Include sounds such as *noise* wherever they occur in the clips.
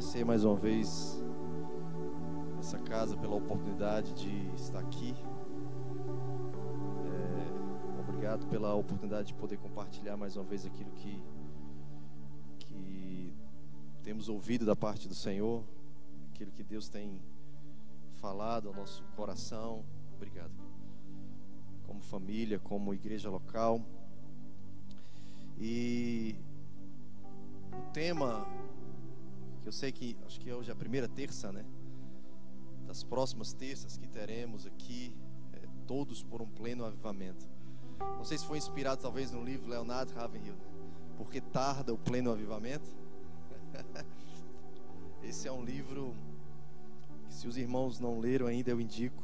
agradecer mais uma vez essa casa pela oportunidade de estar aqui. É, obrigado pela oportunidade de poder compartilhar mais uma vez aquilo que, que temos ouvido da parte do Senhor, aquilo que Deus tem falado ao nosso coração. Obrigado. Como família, como igreja local. E o tema eu sei que acho que hoje é a primeira terça, né? Das próximas terças que teremos aqui, é, todos por um pleno avivamento. Não sei se foi inspirado talvez no livro Leonardo Ravenhill, porque tarda o pleno avivamento. *laughs* Esse é um livro que se os irmãos não leram ainda eu indico.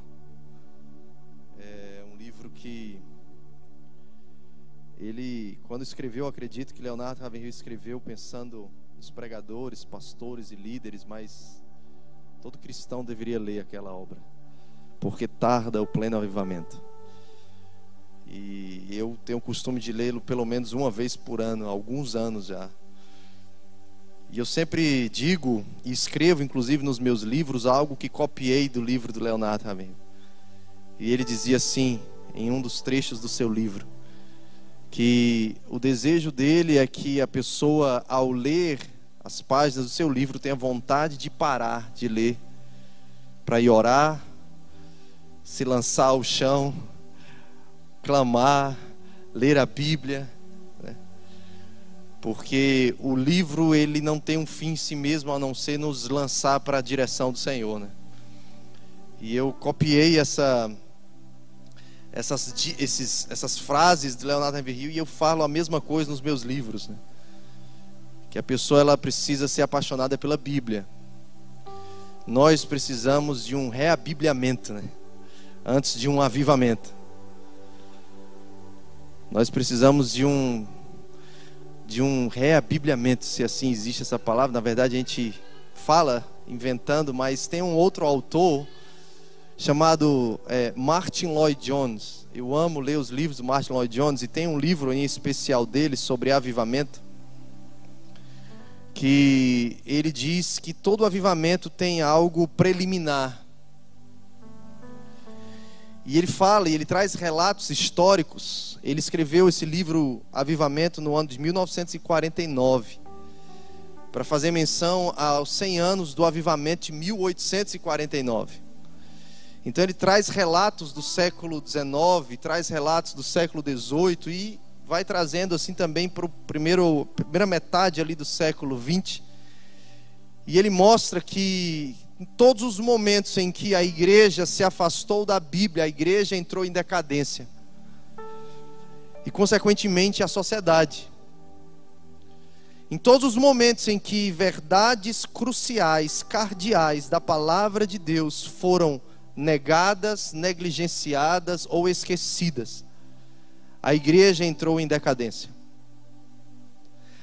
É um livro que ele, quando escreveu, acredito que Leonardo Ravenhill escreveu pensando nos pregadores, pastores e líderes, mas todo cristão deveria ler aquela obra, porque tarda o pleno avivamento. E eu tenho o costume de lê-lo pelo menos uma vez por ano, alguns anos já. E eu sempre digo e escrevo, inclusive nos meus livros, algo que copiei do livro do Leonardo Ravenhill. E ele dizia assim, em um dos trechos do seu livro: que o desejo dele é que a pessoa, ao ler as páginas do seu livro, tenha vontade de parar de ler, para ir orar, se lançar ao chão, clamar, ler a Bíblia, né? porque o livro ele não tem um fim em si mesmo a não ser nos lançar para a direção do Senhor, né? E eu copiei essa essas, esses, essas frases de Leonardo Ravenhill e eu falo a mesma coisa nos meus livros, né? que a pessoa ela precisa ser apaixonada pela Bíblia. Nós precisamos de um reabibliamento, né? antes de um avivamento. Nós precisamos de um de um reabibliamento, se assim existe essa palavra. Na verdade, a gente fala inventando, mas tem um outro autor chamado é, Martin Lloyd Jones. Eu amo ler os livros do Martin Lloyd Jones e tem um livro em especial dele sobre avivamento que ele diz que todo avivamento tem algo preliminar. E ele fala, e ele traz relatos históricos. Ele escreveu esse livro Avivamento no ano de 1949, para fazer menção aos 100 anos do avivamento de 1849. Então ele traz relatos do século XIX, traz relatos do século XVIII e vai trazendo assim também para a primeira metade ali do século XX. E ele mostra que em todos os momentos em que a igreja se afastou da Bíblia, a igreja entrou em decadência. E consequentemente a sociedade. Em todos os momentos em que verdades cruciais, cardeais da palavra de Deus foram negadas, negligenciadas ou esquecidas. A igreja entrou em decadência.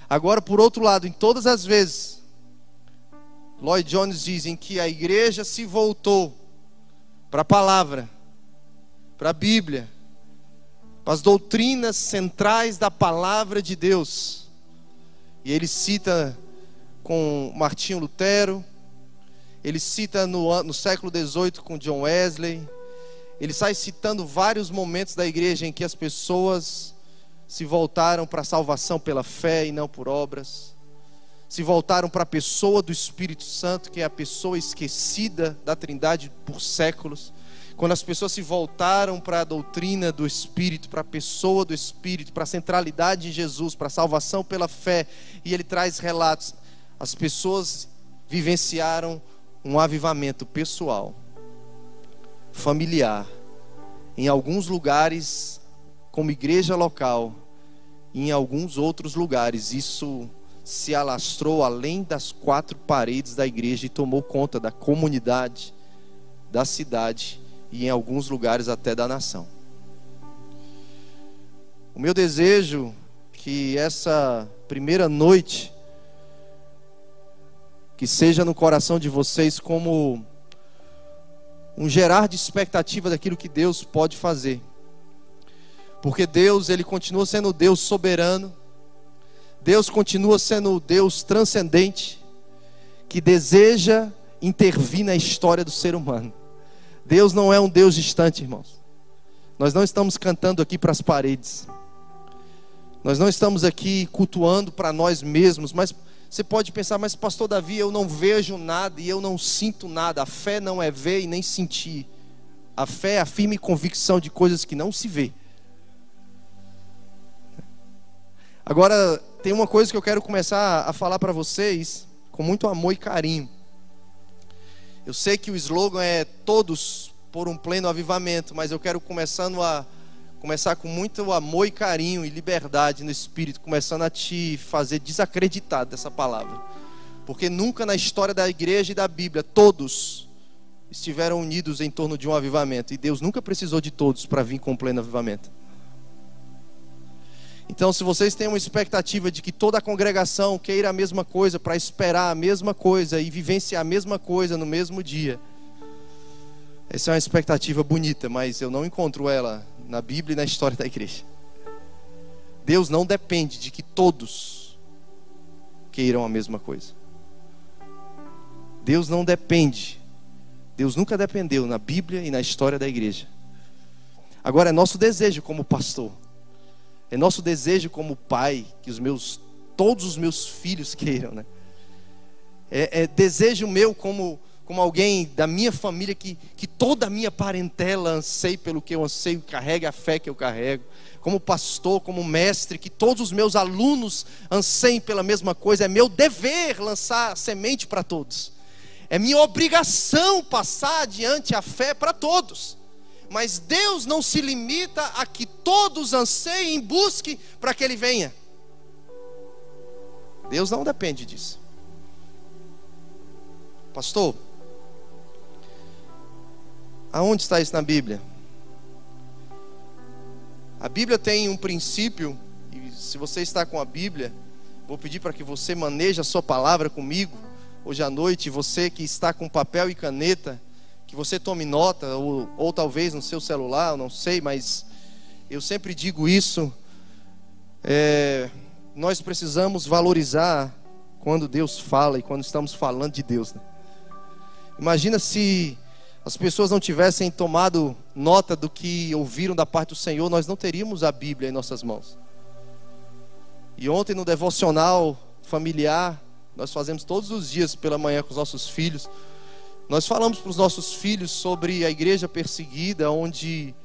Agora, por outro lado, em todas as vezes, Lloyd Jones diz em que a igreja se voltou para a palavra, para a Bíblia, para as doutrinas centrais da palavra de Deus. E ele cita com Martinho Lutero, ele cita no, no século XVIII com John Wesley. Ele sai citando vários momentos da igreja em que as pessoas se voltaram para a salvação pela fé e não por obras. Se voltaram para a pessoa do Espírito Santo, que é a pessoa esquecida da Trindade por séculos. Quando as pessoas se voltaram para a doutrina do Espírito, para a pessoa do Espírito, para a centralidade de Jesus, para a salvação pela fé, e ele traz relatos, as pessoas vivenciaram um avivamento pessoal, familiar, em alguns lugares, como igreja local, e em alguns outros lugares. Isso se alastrou além das quatro paredes da igreja e tomou conta da comunidade, da cidade e em alguns lugares até da nação. O meu desejo que essa primeira noite que seja no coração de vocês como um gerar de expectativa daquilo que Deus pode fazer. Porque Deus, ele continua sendo Deus soberano. Deus continua sendo Deus transcendente, que deseja intervir na história do ser humano. Deus não é um Deus distante, irmãos. Nós não estamos cantando aqui para as paredes. Nós não estamos aqui cultuando para nós mesmos, mas você pode pensar, mas pastor Davi, eu não vejo nada e eu não sinto nada. A fé não é ver e nem sentir. A fé é a firme convicção de coisas que não se vê. Agora, tem uma coisa que eu quero começar a falar para vocês com muito amor e carinho. Eu sei que o slogan é todos por um pleno avivamento, mas eu quero começando a começar com muito amor e carinho e liberdade no espírito, começando a te fazer desacreditar dessa palavra. Porque nunca na história da igreja e da Bíblia todos estiveram unidos em torno de um avivamento, e Deus nunca precisou de todos para vir com pleno avivamento. Então, se vocês têm uma expectativa de que toda a congregação queira a mesma coisa, para esperar a mesma coisa e vivenciar a mesma coisa no mesmo dia, essa é uma expectativa bonita, mas eu não encontro ela na Bíblia e na história da igreja. Deus não depende de que todos queiram a mesma coisa. Deus não depende. Deus nunca dependeu na Bíblia e na história da igreja. Agora é nosso desejo como pastor é nosso desejo como pai que os meus, todos os meus filhos *laughs* queiram, né? É, é desejo meu como, como alguém da minha família que, que toda a minha parentela anseie pelo que eu anseio, carregue a fé que eu carrego. Como pastor, como mestre, que todos os meus alunos anseiem pela mesma coisa. É meu dever lançar semente para todos. É minha obrigação passar adiante a fé para todos. Mas Deus não se limita a que todos anseiem e busquem para que Ele venha. Deus não depende disso. Pastor, aonde está isso na Bíblia? A Bíblia tem um princípio, e se você está com a Bíblia, vou pedir para que você maneje a sua palavra comigo hoje à noite, você que está com papel e caneta, que você tome nota, ou, ou talvez no seu celular, não sei, mas eu sempre digo isso. É, nós precisamos valorizar quando Deus fala e quando estamos falando de Deus. Né? Imagina se as pessoas não tivessem tomado nota do que ouviram da parte do Senhor, nós não teríamos a Bíblia em nossas mãos. E ontem no devocional familiar, nós fazemos todos os dias pela manhã com os nossos filhos. Nós falamos para os nossos filhos sobre a igreja perseguida, onde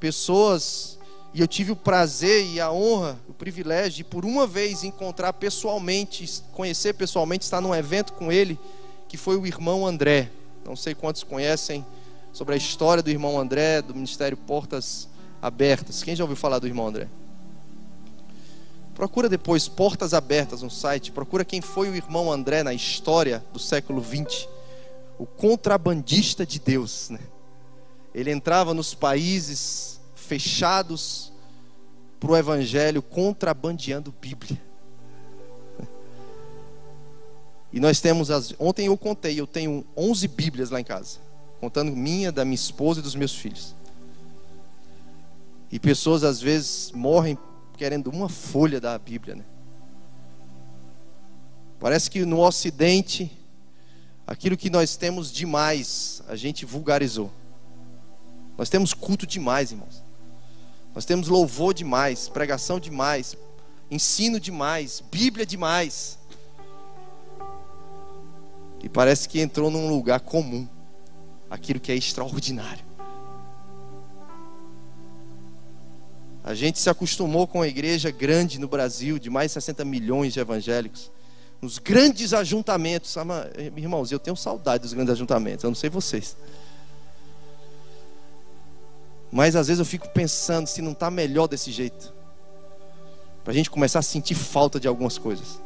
pessoas, e eu tive o prazer e a honra, o privilégio de por uma vez encontrar pessoalmente, conhecer pessoalmente, estar num evento com ele, que foi o irmão André. Não sei quantos conhecem sobre a história do irmão André, do Ministério Portas Abertas. Quem já ouviu falar do irmão André? Procura depois Portas Abertas no site, procura quem foi o irmão André na história do século 20 o contrabandista de Deus. Né? Ele entrava nos países fechados para o Evangelho, contrabandeando Bíblia. E nós temos as. Ontem eu contei, eu tenho 11 Bíblias lá em casa, contando minha, da minha esposa e dos meus filhos. E pessoas às vezes morrem querendo uma folha da Bíblia, né? Parece que no Ocidente aquilo que nós temos demais, a gente vulgarizou. Nós temos culto demais, irmãos. Nós temos louvor demais, pregação demais, ensino demais, Bíblia demais. E parece que entrou num lugar comum aquilo que é extraordinário. A gente se acostumou com a igreja grande no Brasil, de mais de 60 milhões de evangélicos nos grandes ajuntamentos. Irmãos, eu tenho saudade dos grandes ajuntamentos, eu não sei vocês. Mas às vezes eu fico pensando se não está melhor desse jeito. Para a gente começar a sentir falta de algumas coisas.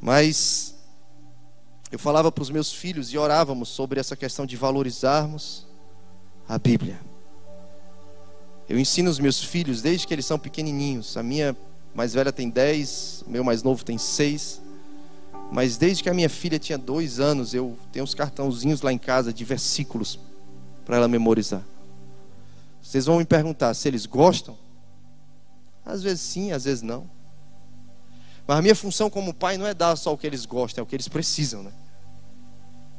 Mas eu falava para os meus filhos e orávamos sobre essa questão de valorizarmos a Bíblia. Eu ensino os meus filhos desde que eles são pequenininhos. A minha mais velha tem 10, meu mais novo tem 6. Mas desde que a minha filha tinha dois anos, eu tenho uns cartãozinhos lá em casa de versículos para ela memorizar. Vocês vão me perguntar se eles gostam? Às vezes sim, às vezes não. Mas a minha função como pai não é dar só o que eles gostam, é o que eles precisam, né?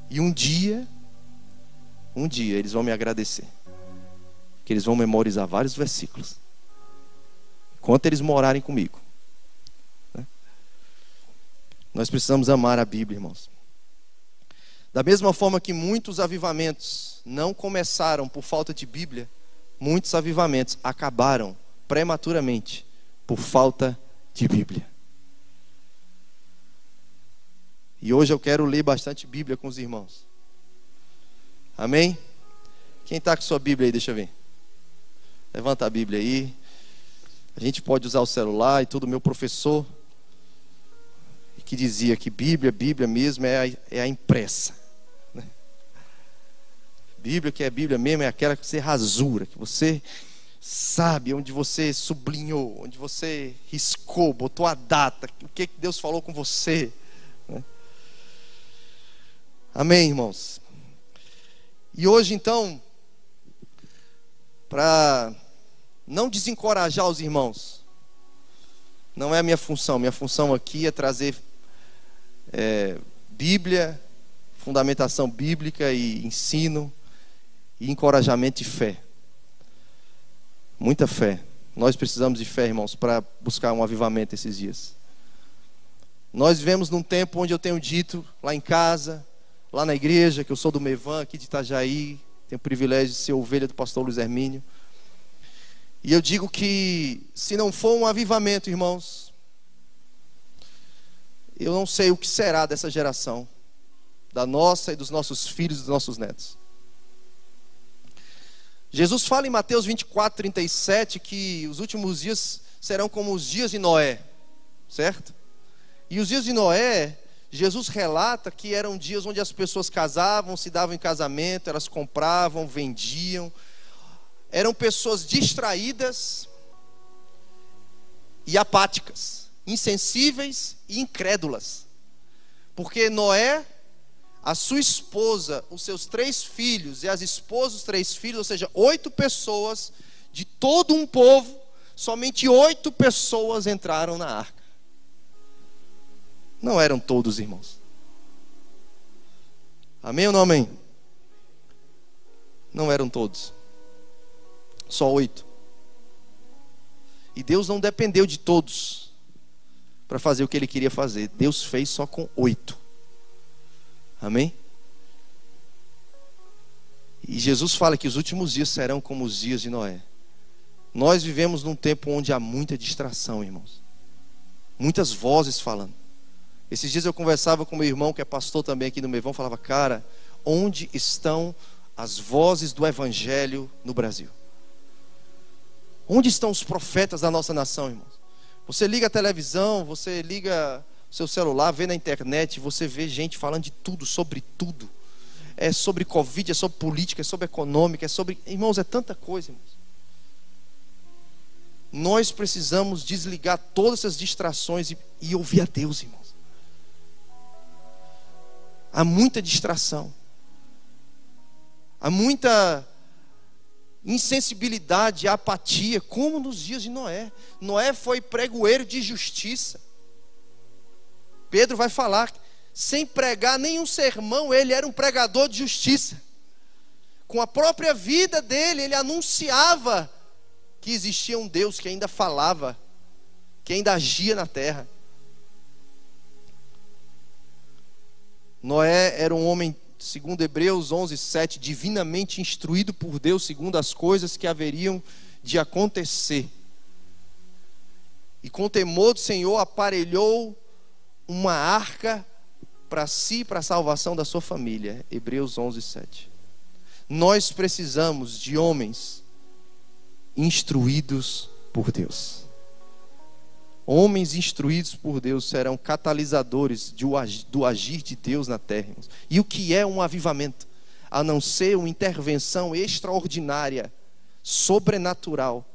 E um dia, um dia eles vão me agradecer. Que eles vão memorizar vários versículos. Enquanto eles morarem comigo. Né? Nós precisamos amar a Bíblia, irmãos. Da mesma forma que muitos avivamentos não começaram por falta de Bíblia, muitos avivamentos acabaram prematuramente por falta de Bíblia. E hoje eu quero ler bastante Bíblia com os irmãos. Amém? Quem está com sua Bíblia aí, deixa eu ver. Levanta a Bíblia aí. A gente pode usar o celular e tudo. Meu professor, que dizia que Bíblia, Bíblia mesmo, é a, é a impressa. Né? Bíblia, que é Bíblia mesmo, é aquela que você rasura, que você sabe, onde você sublinhou, onde você riscou, botou a data, o que Deus falou com você. Amém, irmãos? E hoje, então, para não desencorajar os irmãos, não é a minha função, minha função aqui é trazer é, Bíblia, fundamentação bíblica e ensino e encorajamento de fé. Muita fé. Nós precisamos de fé, irmãos, para buscar um avivamento esses dias. Nós vivemos num tempo onde eu tenho dito, lá em casa, lá na igreja, que eu sou do Mevan, aqui de Itajaí, tenho o privilégio de ser ovelha do pastor Luiz Hermínio. E eu digo que se não for um avivamento, irmãos, eu não sei o que será dessa geração, da nossa e dos nossos filhos e dos nossos netos. Jesus fala em Mateus 24, 37 que os últimos dias serão como os dias de Noé, certo? E os dias de Noé, Jesus relata que eram dias onde as pessoas casavam, se davam em casamento, elas compravam, vendiam. Eram pessoas distraídas e apáticas, insensíveis e incrédulas. Porque Noé a sua esposa, os seus três filhos e as esposas dos três filhos, ou seja, oito pessoas de todo um povo, somente oito pessoas entraram na arca. Não eram todos irmãos. Amém ou não amém? Não eram todos. Só oito. E Deus não dependeu de todos para fazer o que ele queria fazer. Deus fez só com oito. Amém? E Jesus fala que os últimos dias serão como os dias de Noé. Nós vivemos num tempo onde há muita distração, irmãos. Muitas vozes falando. Esses dias eu conversava com meu irmão, que é pastor também aqui no Mevão, falava, cara, onde estão as vozes do Evangelho no Brasil? Onde estão os profetas da nossa nação, irmãos? Você liga a televisão, você liga seu celular, vê na internet, você vê gente falando de tudo, sobre tudo. É sobre Covid, é sobre política, é sobre econômica, é sobre. Irmãos, é tanta coisa, irmãos. Nós precisamos desligar todas essas distrações e, e ouvir a Deus, irmãos. Há muita distração. Há muita insensibilidade, apatia, como nos dias de Noé. Noé foi pregoeiro de justiça. Pedro vai falar, sem pregar nenhum sermão, ele era um pregador de justiça. Com a própria vida dele, ele anunciava que existia um Deus que ainda falava, que ainda agia na terra. Noé era um homem, segundo Hebreus 11, 7, divinamente instruído por Deus, segundo as coisas que haveriam de acontecer. E com temor do Senhor aparelhou uma arca para si, para a salvação da sua família. Hebreus 11, 7. Nós precisamos de homens instruídos por Deus. Homens instruídos por Deus serão catalisadores do agir de Deus na terra. E o que é um avivamento? A não ser uma intervenção extraordinária, sobrenatural,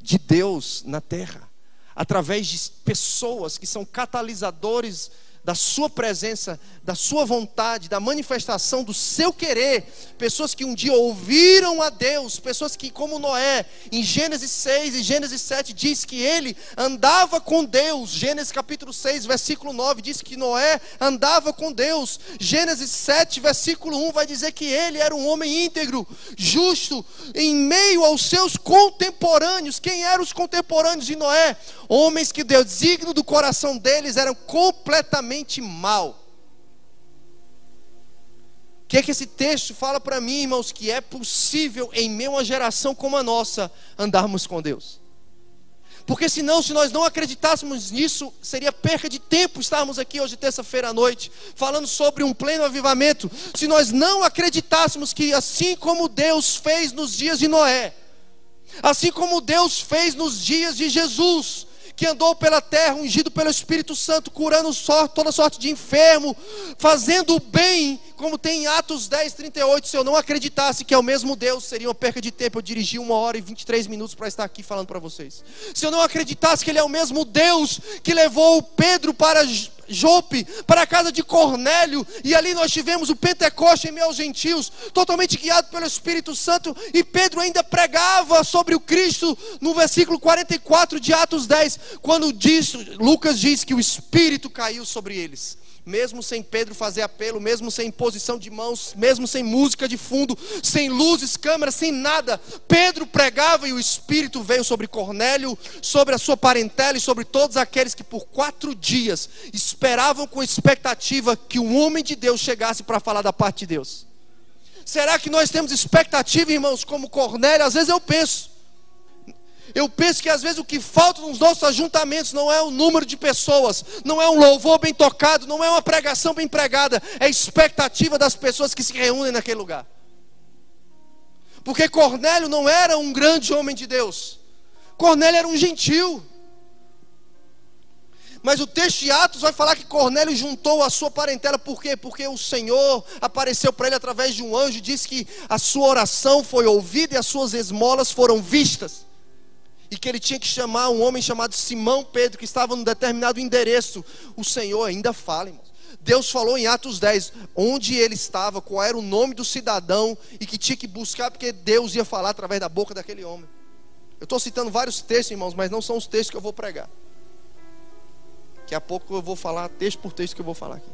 de Deus na terra através de pessoas que são catalisadores da sua presença, da sua vontade, da manifestação do seu querer. Pessoas que um dia ouviram a Deus, pessoas que, como Noé, em Gênesis 6 e Gênesis 7, diz que ele andava com Deus. Gênesis capítulo 6, versículo 9, diz que Noé andava com Deus. Gênesis 7, versículo 1 vai dizer que ele era um homem íntegro, justo, em meio aos seus contemporâneos. Quem eram os contemporâneos de Noé? Homens que Deus digno do coração deles eram completamente mal. O que é que esse texto fala para mim, irmãos? Que é possível, em meio a geração como a nossa, andarmos com Deus. Porque senão, se nós não acreditássemos nisso, seria perca de tempo estarmos aqui hoje, terça-feira à noite, falando sobre um pleno avivamento. Se nós não acreditássemos que assim como Deus fez nos dias de Noé, assim como Deus fez nos dias de Jesus, que andou pela terra, ungido pelo Espírito Santo, curando toda sorte de enfermo, fazendo o bem, como tem em Atos 10, 38. Se eu não acreditasse que é o mesmo Deus, seria uma perca de tempo. Eu dirigi uma hora e 23 minutos para estar aqui falando para vocês. Se eu não acreditasse que Ele é o mesmo Deus que levou Pedro para Jope, para a casa de Cornélio, e ali nós tivemos o Pentecoste em meio aos gentios, totalmente guiado pelo Espírito Santo, e Pedro ainda pregava sobre o Cristo no versículo 44 de Atos 10, quando diz, Lucas diz que o Espírito caiu sobre eles mesmo sem Pedro fazer apelo, mesmo sem imposição de mãos, mesmo sem música de fundo, sem luzes, câmeras, sem nada, Pedro pregava e o Espírito veio sobre Cornélio, sobre a sua parentela e sobre todos aqueles que por quatro dias esperavam com expectativa que um homem de Deus chegasse para falar da parte de Deus. Será que nós temos expectativa, irmãos, como Cornélio? Às vezes eu penso, eu penso que às vezes o que falta nos nossos ajuntamentos não é o número de pessoas, não é um louvor bem tocado, não é uma pregação bem pregada, é a expectativa das pessoas que se reúnem naquele lugar. Porque Cornélio não era um grande homem de Deus, Cornélio era um gentil. Mas o texto de Atos vai falar que Cornélio juntou a sua parentela, por quê? Porque o Senhor apareceu para ele através de um anjo e disse que a sua oração foi ouvida e as suas esmolas foram vistas e que ele tinha que chamar um homem chamado Simão Pedro, que estava num determinado endereço. O Senhor ainda fala, irmãos. Deus falou em Atos 10 onde ele estava, qual era o nome do cidadão e que tinha que buscar, porque Deus ia falar através da boca daquele homem. Eu estou citando vários textos, irmãos, mas não são os textos que eu vou pregar. Daqui a pouco eu vou falar texto por texto que eu vou falar aqui.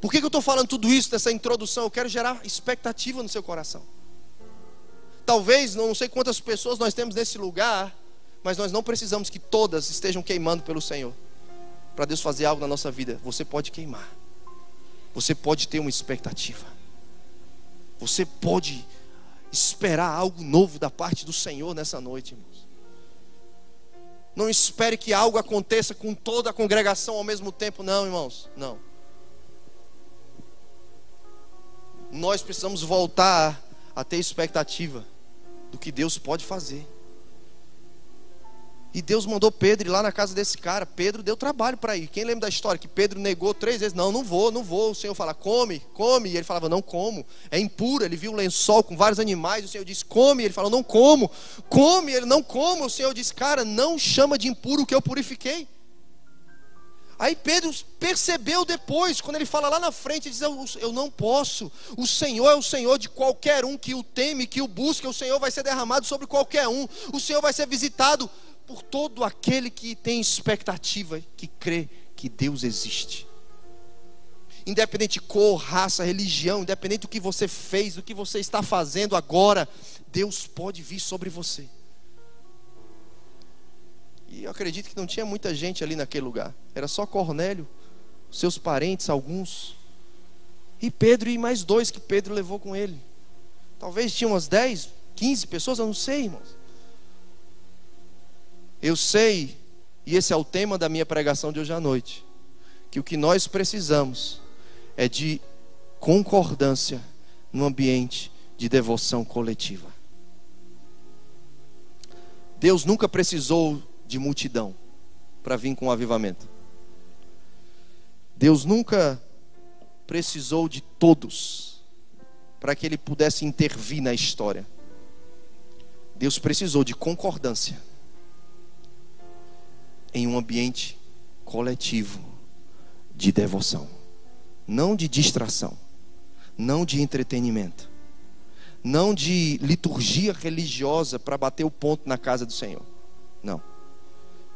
Por que, que eu estou falando tudo isso nessa introdução? Eu quero gerar expectativa no seu coração. Talvez, não sei quantas pessoas nós temos nesse lugar, mas nós não precisamos que todas estejam queimando pelo Senhor. Para Deus fazer algo na nossa vida, você pode queimar. Você pode ter uma expectativa. Você pode esperar algo novo da parte do Senhor nessa noite, irmãos. Não espere que algo aconteça com toda a congregação ao mesmo tempo, não, irmãos. Não. Nós precisamos voltar a ter expectativa do que Deus pode fazer. E Deus mandou Pedro ir lá na casa desse cara. Pedro deu trabalho para ir. Quem lembra da história que Pedro negou três vezes? Não, não vou, não vou. O Senhor fala, come, come. E ele falava, não como. É impuro. Ele viu um lençol com vários animais. O Senhor disse, come. Ele falou, não como. Come. Ele não como. O Senhor disse, cara, não chama de impuro o que eu purifiquei. Aí Pedro percebeu depois, quando ele fala lá na frente, diz: Eu não posso. O Senhor é o Senhor de qualquer um que o teme, que o busca. O Senhor vai ser derramado sobre qualquer um. O Senhor vai ser visitado por todo aquele que tem expectativa, que crê que Deus existe. Independente de cor, raça, religião, independente do que você fez, do que você está fazendo agora, Deus pode vir sobre você. E eu acredito que não tinha muita gente ali naquele lugar. Era só Cornélio, seus parentes, alguns. E Pedro e mais dois que Pedro levou com ele. Talvez tinha umas 10, 15 pessoas, eu não sei, irmãos. Eu sei, e esse é o tema da minha pregação de hoje à noite, que o que nós precisamos é de concordância no ambiente de devoção coletiva. Deus nunca precisou de multidão para vir com o avivamento. Deus nunca precisou de todos para que ele pudesse intervir na história. Deus precisou de concordância em um ambiente coletivo de devoção, não de distração, não de entretenimento, não de liturgia religiosa para bater o ponto na casa do Senhor. Não.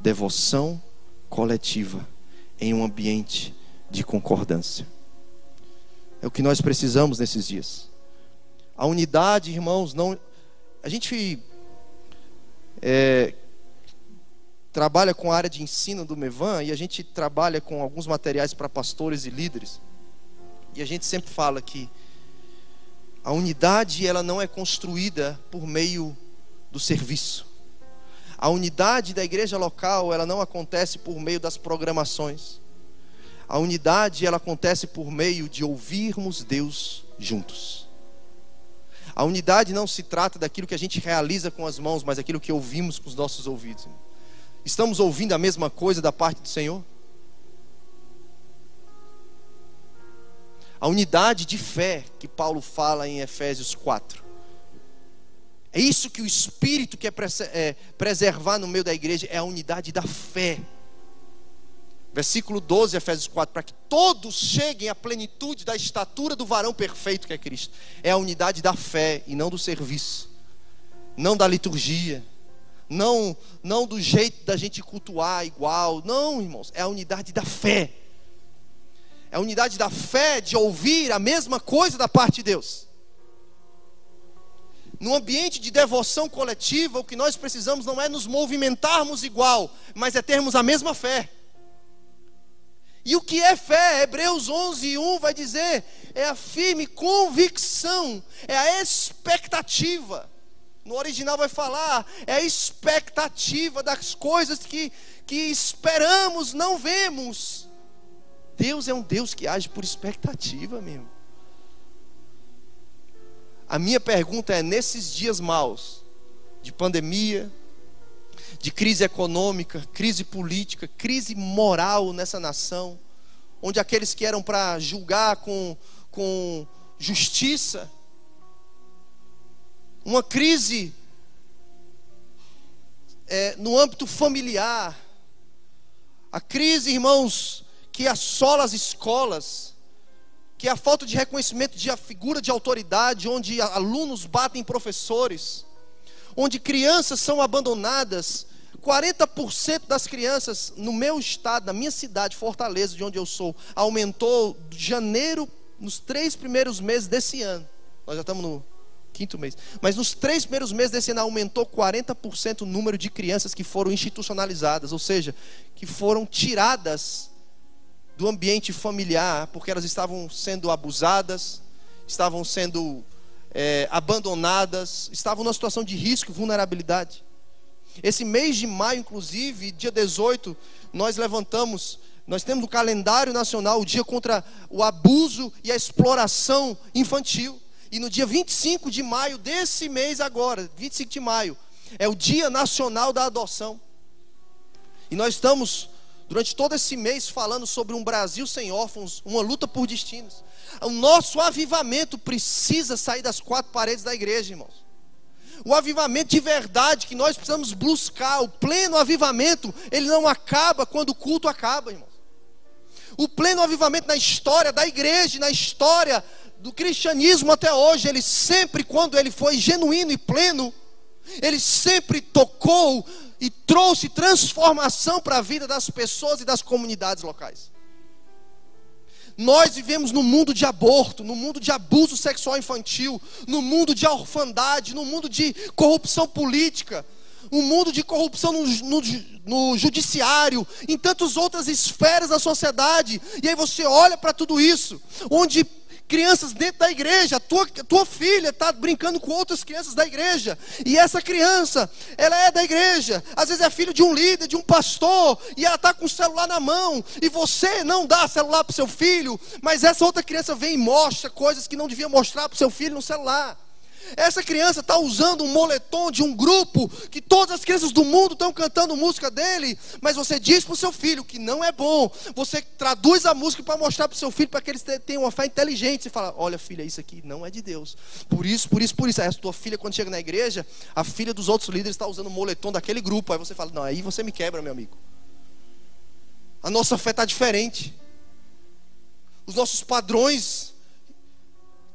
Devoção coletiva em um ambiente de concordância. É o que nós precisamos nesses dias. A unidade, irmãos, não. A gente é, trabalha com a área de ensino do Mevan e a gente trabalha com alguns materiais para pastores e líderes. E a gente sempre fala que a unidade ela não é construída por meio do serviço. A unidade da igreja local ela não acontece por meio das programações. A unidade ela acontece por meio de ouvirmos Deus juntos. A unidade não se trata daquilo que a gente realiza com as mãos, mas daquilo que ouvimos com os nossos ouvidos. Estamos ouvindo a mesma coisa da parte do Senhor? A unidade de fé que Paulo fala em Efésios 4. É isso que o Espírito quer é, preservar no meio da igreja, é a unidade da fé. Versículo 12, Efésios 4, para que todos cheguem à plenitude da estatura do varão perfeito que é Cristo. É a unidade da fé e não do serviço, não da liturgia, não, não do jeito da gente cultuar igual. Não, irmãos, é a unidade da fé. É a unidade da fé de ouvir a mesma coisa da parte de Deus. No ambiente de devoção coletiva, o que nós precisamos não é nos movimentarmos igual, mas é termos a mesma fé. E o que é fé? Hebreus 11, 1 vai dizer: é a firme convicção, é a expectativa no original vai falar, é a expectativa das coisas que, que esperamos, não vemos. Deus é um Deus que age por expectativa mesmo. A minha pergunta é: nesses dias maus, de pandemia, de crise econômica, crise política, crise moral nessa nação, onde aqueles que eram para julgar com, com justiça, uma crise é, no âmbito familiar, a crise, irmãos, que assola as escolas, que é a falta de reconhecimento de a figura de autoridade, onde alunos batem professores, onde crianças são abandonadas. 40% das crianças no meu estado, na minha cidade, Fortaleza, de onde eu sou, aumentou de janeiro, nos três primeiros meses desse ano. Nós já estamos no quinto mês. Mas nos três primeiros meses desse ano aumentou 40% o número de crianças que foram institucionalizadas, ou seja, que foram tiradas do ambiente familiar, porque elas estavam sendo abusadas, estavam sendo é, abandonadas, estavam numa situação de risco, vulnerabilidade. Esse mês de maio, inclusive, dia 18, nós levantamos, nós temos no calendário nacional o dia contra o abuso e a exploração infantil. E no dia 25 de maio desse mês agora, 25 de maio, é o Dia Nacional da Adoção. E nós estamos durante todo esse mês falando sobre um Brasil sem órfãos, uma luta por destinos. O nosso avivamento precisa sair das quatro paredes da igreja, irmãos. O avivamento de verdade que nós precisamos buscar, o pleno avivamento, ele não acaba quando o culto acaba, irmãos. O pleno avivamento na história da igreja, na história do cristianismo até hoje, ele sempre, quando ele foi genuíno e pleno, ele sempre tocou trouxe transformação para a vida das pessoas e das comunidades locais. Nós vivemos no mundo de aborto, no mundo de abuso sexual infantil, no mundo de orfandade, no mundo de corrupção política, um mundo de corrupção no, no, no, judiciário, em tantas outras esferas da sociedade. E aí você olha para tudo isso, onde crianças dentro da igreja, a tua, tua filha está brincando com outras crianças da igreja, e essa criança, ela é da igreja, às vezes é filho de um líder, de um pastor, e ela está com o celular na mão, e você não dá celular para o seu filho, mas essa outra criança vem e mostra coisas que não devia mostrar para o seu filho no celular. Essa criança está usando um moletom de um grupo que todas as crianças do mundo estão cantando música dele, mas você diz para o seu filho que não é bom. Você traduz a música para mostrar para o seu filho para que ele tenha uma fé inteligente. Você fala: Olha, filha, isso aqui não é de Deus. Por isso, por isso, por isso. Aí a tua filha, quando chega na igreja, a filha dos outros líderes está usando o moletom daquele grupo. Aí você fala: Não, aí você me quebra, meu amigo. A nossa fé está diferente. Os nossos padrões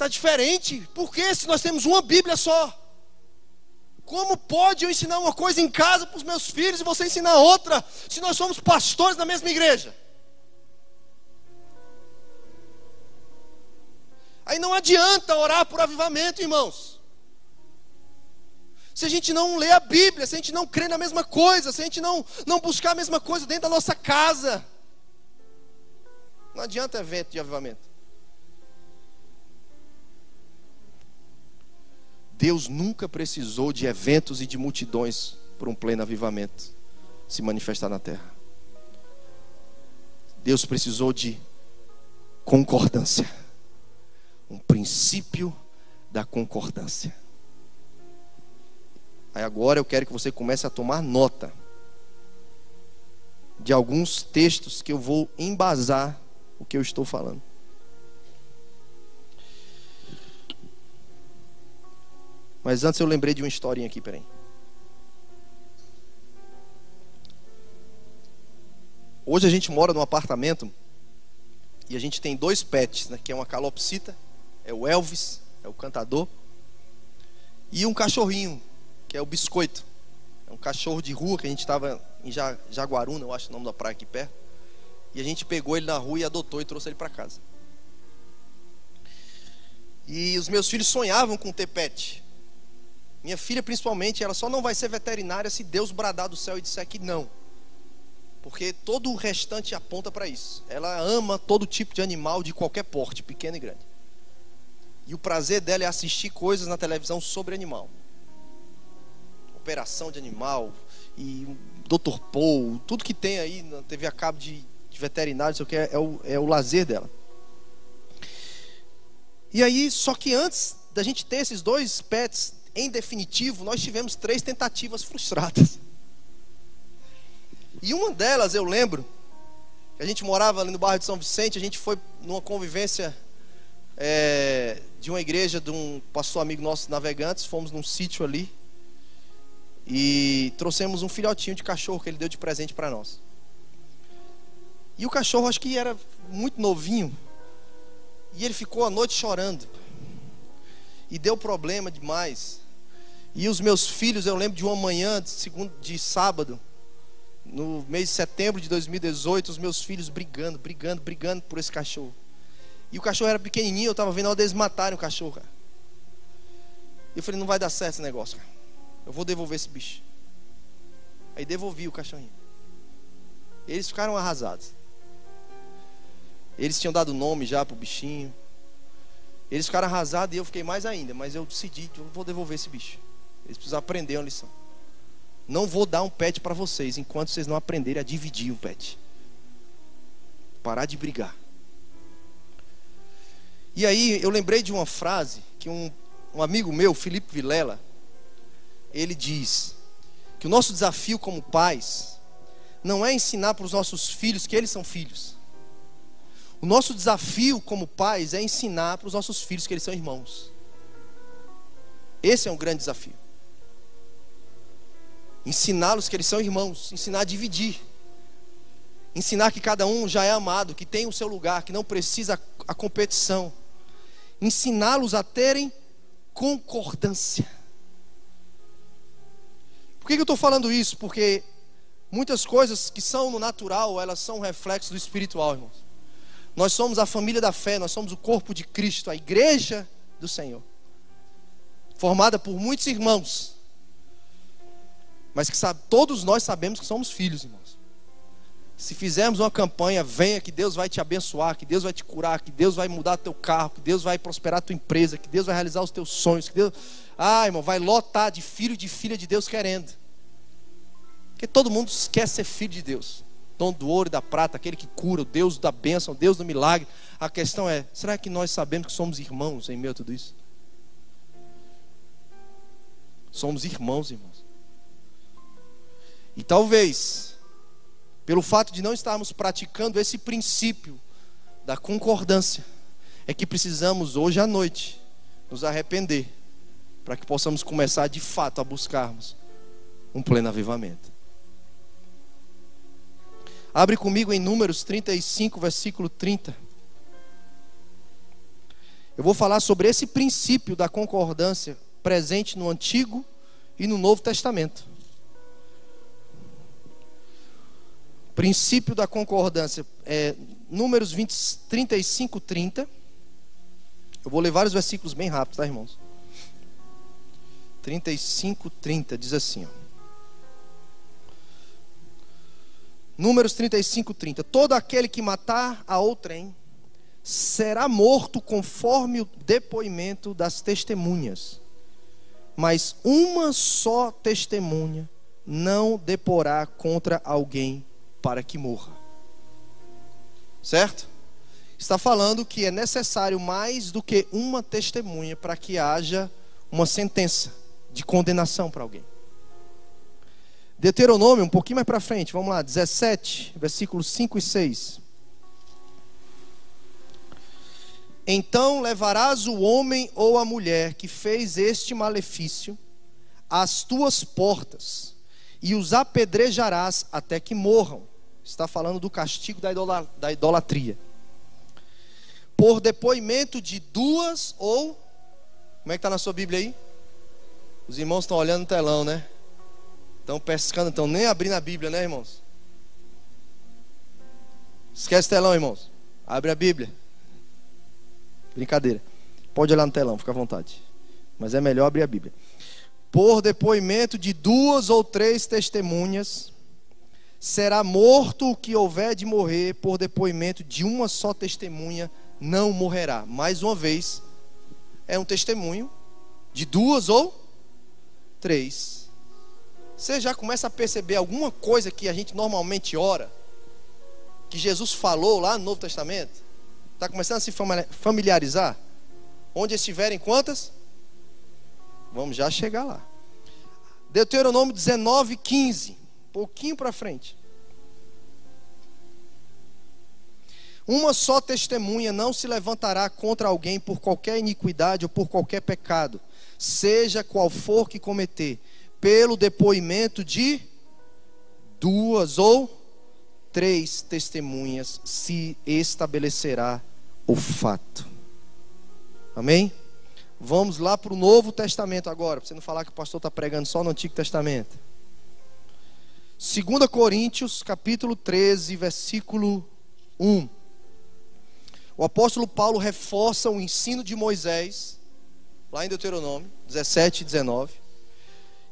está diferente. Por que se nós temos uma Bíblia só? Como pode eu ensinar uma coisa em casa para os meus filhos e você ensinar outra, se nós somos pastores na mesma igreja? Aí não adianta orar por avivamento, irmãos. Se a gente não lê a Bíblia, se a gente não crê na mesma coisa, se a gente não, não buscar a mesma coisa dentro da nossa casa, não adianta evento de avivamento. Deus nunca precisou de eventos e de multidões para um pleno avivamento se manifestar na terra. Deus precisou de concordância um princípio da concordância. Aí agora eu quero que você comece a tomar nota de alguns textos que eu vou embasar o que eu estou falando. Mas antes eu lembrei de uma historinha aqui, peraí. Hoje a gente mora num apartamento e a gente tem dois pets, né, que é uma calopsita é o Elvis, é o cantador, e um cachorrinho, que é o Biscoito. É um cachorro de rua que a gente estava em Jaguaruna, eu acho o nome da praia aqui perto. E a gente pegou ele na rua e adotou e trouxe ele para casa. E os meus filhos sonhavam com ter pet. Minha filha, principalmente, ela só não vai ser veterinária se Deus bradar do céu e disser que não. Porque todo o restante aponta para isso. Ela ama todo tipo de animal de qualquer porte, pequeno e grande. E o prazer dela é assistir coisas na televisão sobre animal. Operação de animal e Dr. Paul, tudo que tem aí na TV a cabo de, de veterinário, isso aqui é, é, o, é o lazer dela. E aí, só que antes da gente ter esses dois pets em definitivo, nós tivemos três tentativas frustradas. E uma delas, eu lembro, que a gente morava ali no bairro de São Vicente, a gente foi numa convivência é, de uma igreja de um pastor amigo nosso navegantes, fomos num sítio ali e trouxemos um filhotinho de cachorro que ele deu de presente para nós. E o cachorro acho que era muito novinho e ele ficou a noite chorando e deu problema demais. E os meus filhos, eu lembro de uma manhã de, segundo, de sábado, no mês de setembro de 2018, os meus filhos brigando, brigando, brigando por esse cachorro. E o cachorro era pequenininho, eu estava vendo eles matarem o cachorro, cara. E eu falei, não vai dar certo esse negócio, cara. Eu vou devolver esse bicho. Aí devolvi o cachorrinho. Eles ficaram arrasados. Eles tinham dado nome já pro bichinho. Eles ficaram arrasados e eu fiquei mais ainda. Mas eu decidi, eu vou devolver esse bicho. Eles precisam aprender uma lição. Não vou dar um pet para vocês enquanto vocês não aprenderem a dividir um pet. Parar de brigar. E aí eu lembrei de uma frase que um, um amigo meu, Felipe Vilela, ele diz que o nosso desafio como pais não é ensinar para os nossos filhos que eles são filhos. O nosso desafio como pais é ensinar para os nossos filhos que eles são irmãos. Esse é um grande desafio. Ensiná-los que eles são irmãos, ensinar a dividir. Ensinar que cada um já é amado, que tem o seu lugar, que não precisa a competição ensiná-los a terem concordância. Por que, eu estou falando isso? Porque muitas coisas que são no natural, elas são um reflexo do espiritual, irmãos. Nós somos a família da fé, nós somos o corpo de Cristo, a igreja do Senhor, formada por muitos irmãos, mas que sabe, todos nós sabemos que somos filhos, irmãos. Se fizermos uma campanha, venha que Deus vai te abençoar, que Deus vai te curar, que Deus vai mudar teu carro, que Deus vai prosperar tua empresa, que Deus vai realizar os teus sonhos, que Deus, ah, irmão, vai lotar de filho de filha de Deus querendo. Porque todo mundo quer ser filho de Deus. Dono do ouro e da prata, aquele que cura, o Deus da bênção, o Deus do milagre. A questão é, será que nós sabemos que somos irmãos em meio a tudo isso? Somos irmãos, irmãos. E talvez pelo fato de não estarmos praticando esse princípio da concordância, é que precisamos hoje à noite nos arrepender, para que possamos começar de fato a buscarmos um pleno avivamento. Abre comigo em Números 35, versículo 30. Eu vou falar sobre esse princípio da concordância presente no Antigo e no Novo Testamento. Princípio da concordância. É, números 20, 35, 30. Eu vou ler vários versículos bem rápidos, tá, irmãos? 35, 30, diz assim, ó. Números 35, 30. Todo aquele que matar a outrem será morto conforme o depoimento das testemunhas. Mas uma só testemunha não deporá contra alguém para que morra. Certo? Está falando que é necessário mais do que uma testemunha para que haja uma sentença de condenação para alguém. Deuteronômio, um pouquinho mais para frente, vamos lá, 17, versículos 5 e 6. Então levarás o homem ou a mulher que fez este malefício às tuas portas e os apedrejarás até que morram. Está falando do castigo da idolatria. Por depoimento de duas ou. Como é que está na sua Bíblia aí? Os irmãos estão olhando no telão, né? Estão pescando, estão nem abrindo a Bíblia, né, irmãos? Esquece o telão, irmãos. Abre a Bíblia. Brincadeira. Pode olhar no telão, fica à vontade. Mas é melhor abrir a Bíblia. Por depoimento de duas ou três testemunhas, será morto o que houver de morrer, por depoimento de uma só testemunha, não morrerá. Mais uma vez, é um testemunho de duas ou três. Você já começa a perceber alguma coisa que a gente normalmente ora, que Jesus falou lá no Novo Testamento? Está começando a se familiarizar? Onde estiverem quantas? Vamos já chegar lá. Deuteronômio 19, 15. Pouquinho para frente. Uma só testemunha não se levantará contra alguém por qualquer iniquidade ou por qualquer pecado, seja qual for que cometer, pelo depoimento de duas ou três testemunhas se estabelecerá o fato. Amém? Vamos lá para o Novo Testamento agora, para você não falar que o pastor está pregando só no Antigo Testamento. 2 Coríntios, capítulo 13, versículo 1. O apóstolo Paulo reforça o ensino de Moisés, lá em Deuteronômio 17 e 19.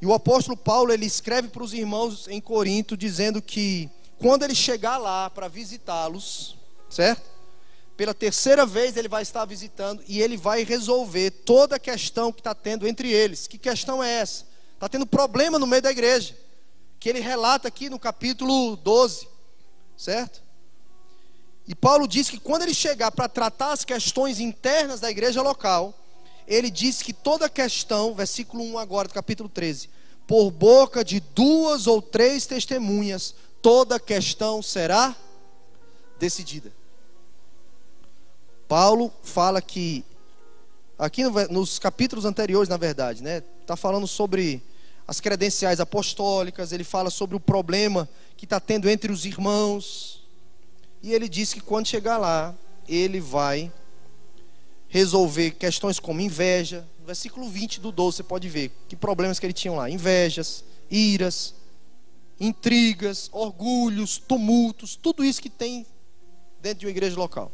E o apóstolo Paulo, ele escreve para os irmãos em Corinto, dizendo que quando ele chegar lá para visitá-los, certo? pela terceira vez ele vai estar visitando e ele vai resolver toda a questão que está tendo entre eles. Que questão é essa? Está tendo problema no meio da igreja, que ele relata aqui no capítulo 12, certo? E Paulo diz que quando ele chegar para tratar as questões internas da igreja local, ele diz que toda questão, versículo 1 agora do capítulo 13, por boca de duas ou três testemunhas, toda questão será decidida. Paulo fala que, aqui nos capítulos anteriores, na verdade, né, está falando sobre as credenciais apostólicas, ele fala sobre o problema que está tendo entre os irmãos, e ele diz que quando chegar lá, ele vai resolver questões como inveja. No versículo 20 do 12 você pode ver que problemas que ele tinha lá: invejas, iras, intrigas, orgulhos, tumultos, tudo isso que tem dentro de uma igreja local.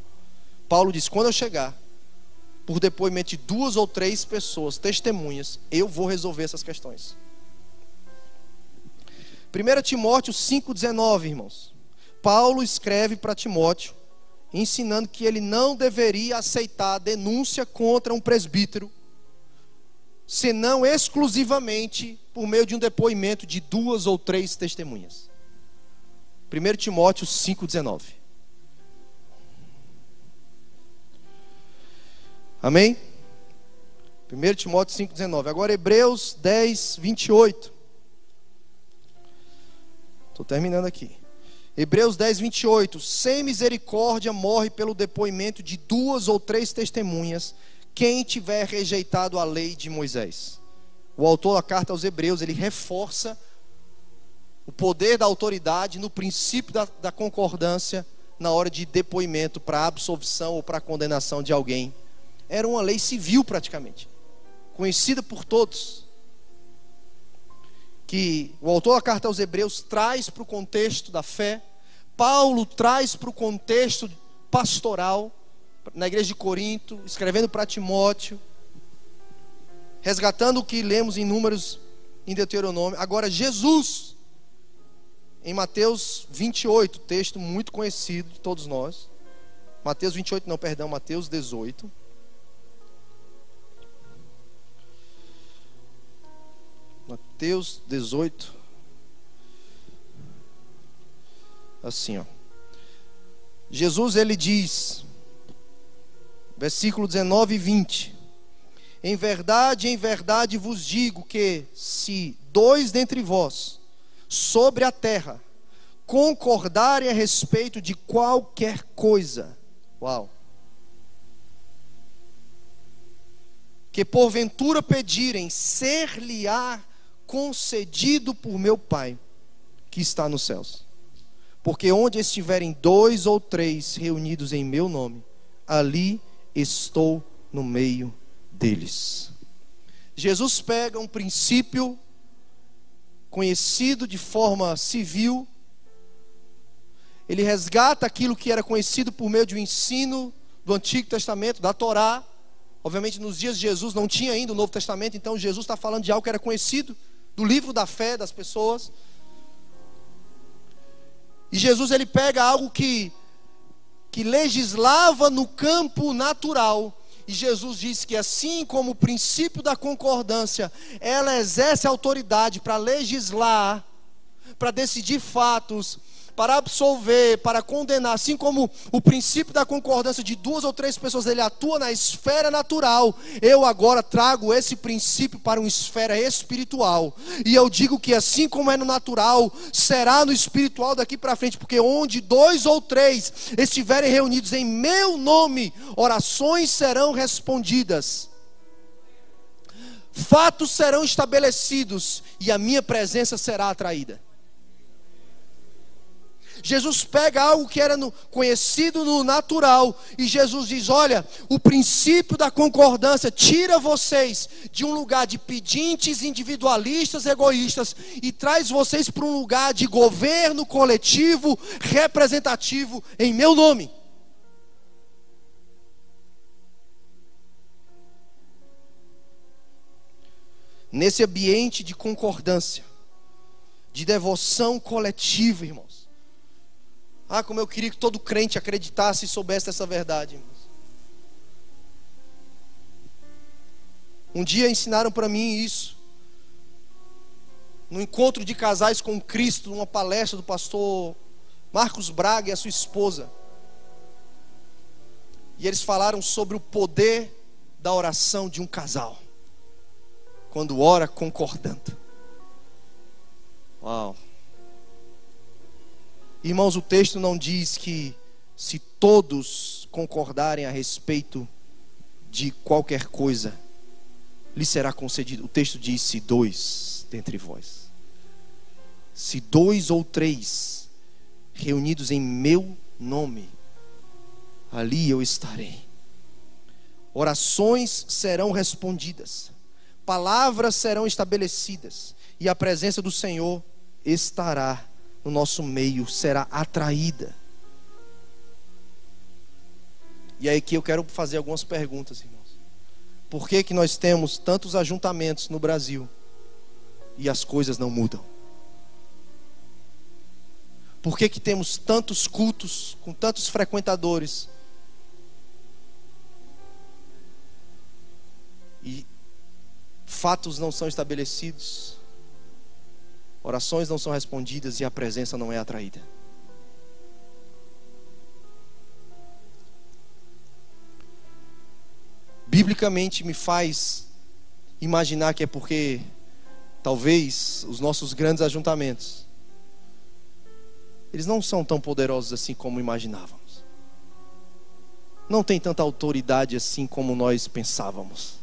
Paulo diz: quando eu chegar, por depoimento de duas ou três pessoas, testemunhas, eu vou resolver essas questões. 1 Timóteo 5,19, irmãos. Paulo escreve para Timóteo, ensinando que ele não deveria aceitar denúncia contra um presbítero, senão exclusivamente por meio de um depoimento de duas ou três testemunhas. 1 Timóteo 5,19. Amém? 1 Timóteo 5,19. Agora Hebreus 10, 28. Estou terminando aqui. Hebreus 10, 28. Sem misericórdia morre pelo depoimento de duas ou três testemunhas quem tiver rejeitado a lei de Moisés. O autor da carta aos Hebreus, ele reforça o poder da autoridade no princípio da, da concordância na hora de depoimento para absolvição ou para condenação de alguém. Era uma lei civil praticamente, conhecida por todos. Que o autor da carta aos Hebreus traz para o contexto da fé, Paulo traz para o contexto pastoral, na igreja de Corinto, escrevendo para Timóteo, resgatando o que lemos em Números em Deuteronômio. Agora, Jesus em Mateus 28, texto muito conhecido de todos nós. Mateus 28, não, perdão, Mateus 18. Mateus 18. Assim, ó. Jesus ele diz, versículo 19 e 20: Em verdade, em verdade vos digo que se dois dentre vós sobre a terra concordarem a respeito de qualquer coisa. Uau! Que porventura pedirem, ser-lhe-á concedido por meu Pai que está nos céus. Porque onde estiverem dois ou três reunidos em meu nome, ali estou no meio deles. Jesus pega um princípio conhecido de forma civil, ele resgata aquilo que era conhecido por meio de um ensino do Antigo Testamento, da Torá. Obviamente, nos dias de Jesus não tinha ainda o Novo Testamento, então Jesus está falando de algo que era conhecido do livro da fé das pessoas. E Jesus ele pega algo que que legislava no campo natural e Jesus disse que assim como o princípio da concordância, ela exerce autoridade para legislar, para decidir fatos, para absolver, para condenar, assim como o princípio da concordância de duas ou três pessoas ele atua na esfera natural, eu agora trago esse princípio para uma esfera espiritual. E eu digo que assim como é no natural, será no espiritual daqui para frente, porque onde dois ou três estiverem reunidos em meu nome, orações serão respondidas. Fatos serão estabelecidos e a minha presença será atraída. Jesus pega algo que era no, conhecido no natural e Jesus diz: Olha, o princípio da concordância tira vocês de um lugar de pedintes individualistas, egoístas e traz vocês para um lugar de governo coletivo, representativo em meu nome. Nesse ambiente de concordância, de devoção coletiva, irmãos ah, como eu queria que todo crente acreditasse e soubesse dessa verdade. Um dia ensinaram para mim isso. No encontro de casais com Cristo, numa palestra do pastor Marcos Braga e a sua esposa. E eles falaram sobre o poder da oração de um casal. Quando ora concordando. Uau. Irmãos, o texto não diz que se todos concordarem a respeito de qualquer coisa, lhe será concedido. O texto diz: se dois dentre vós, se dois ou três reunidos em meu nome, ali eu estarei. Orações serão respondidas, palavras serão estabelecidas, e a presença do Senhor estará no nosso meio será atraída. E aí que eu quero fazer algumas perguntas, irmãos. Por que que nós temos tantos ajuntamentos no Brasil e as coisas não mudam? Por que que temos tantos cultos com tantos frequentadores e fatos não são estabelecidos? Orações não são respondidas e a presença não é atraída. Biblicamente me faz imaginar que é porque talvez os nossos grandes ajuntamentos eles não são tão poderosos assim como imaginávamos. Não tem tanta autoridade assim como nós pensávamos.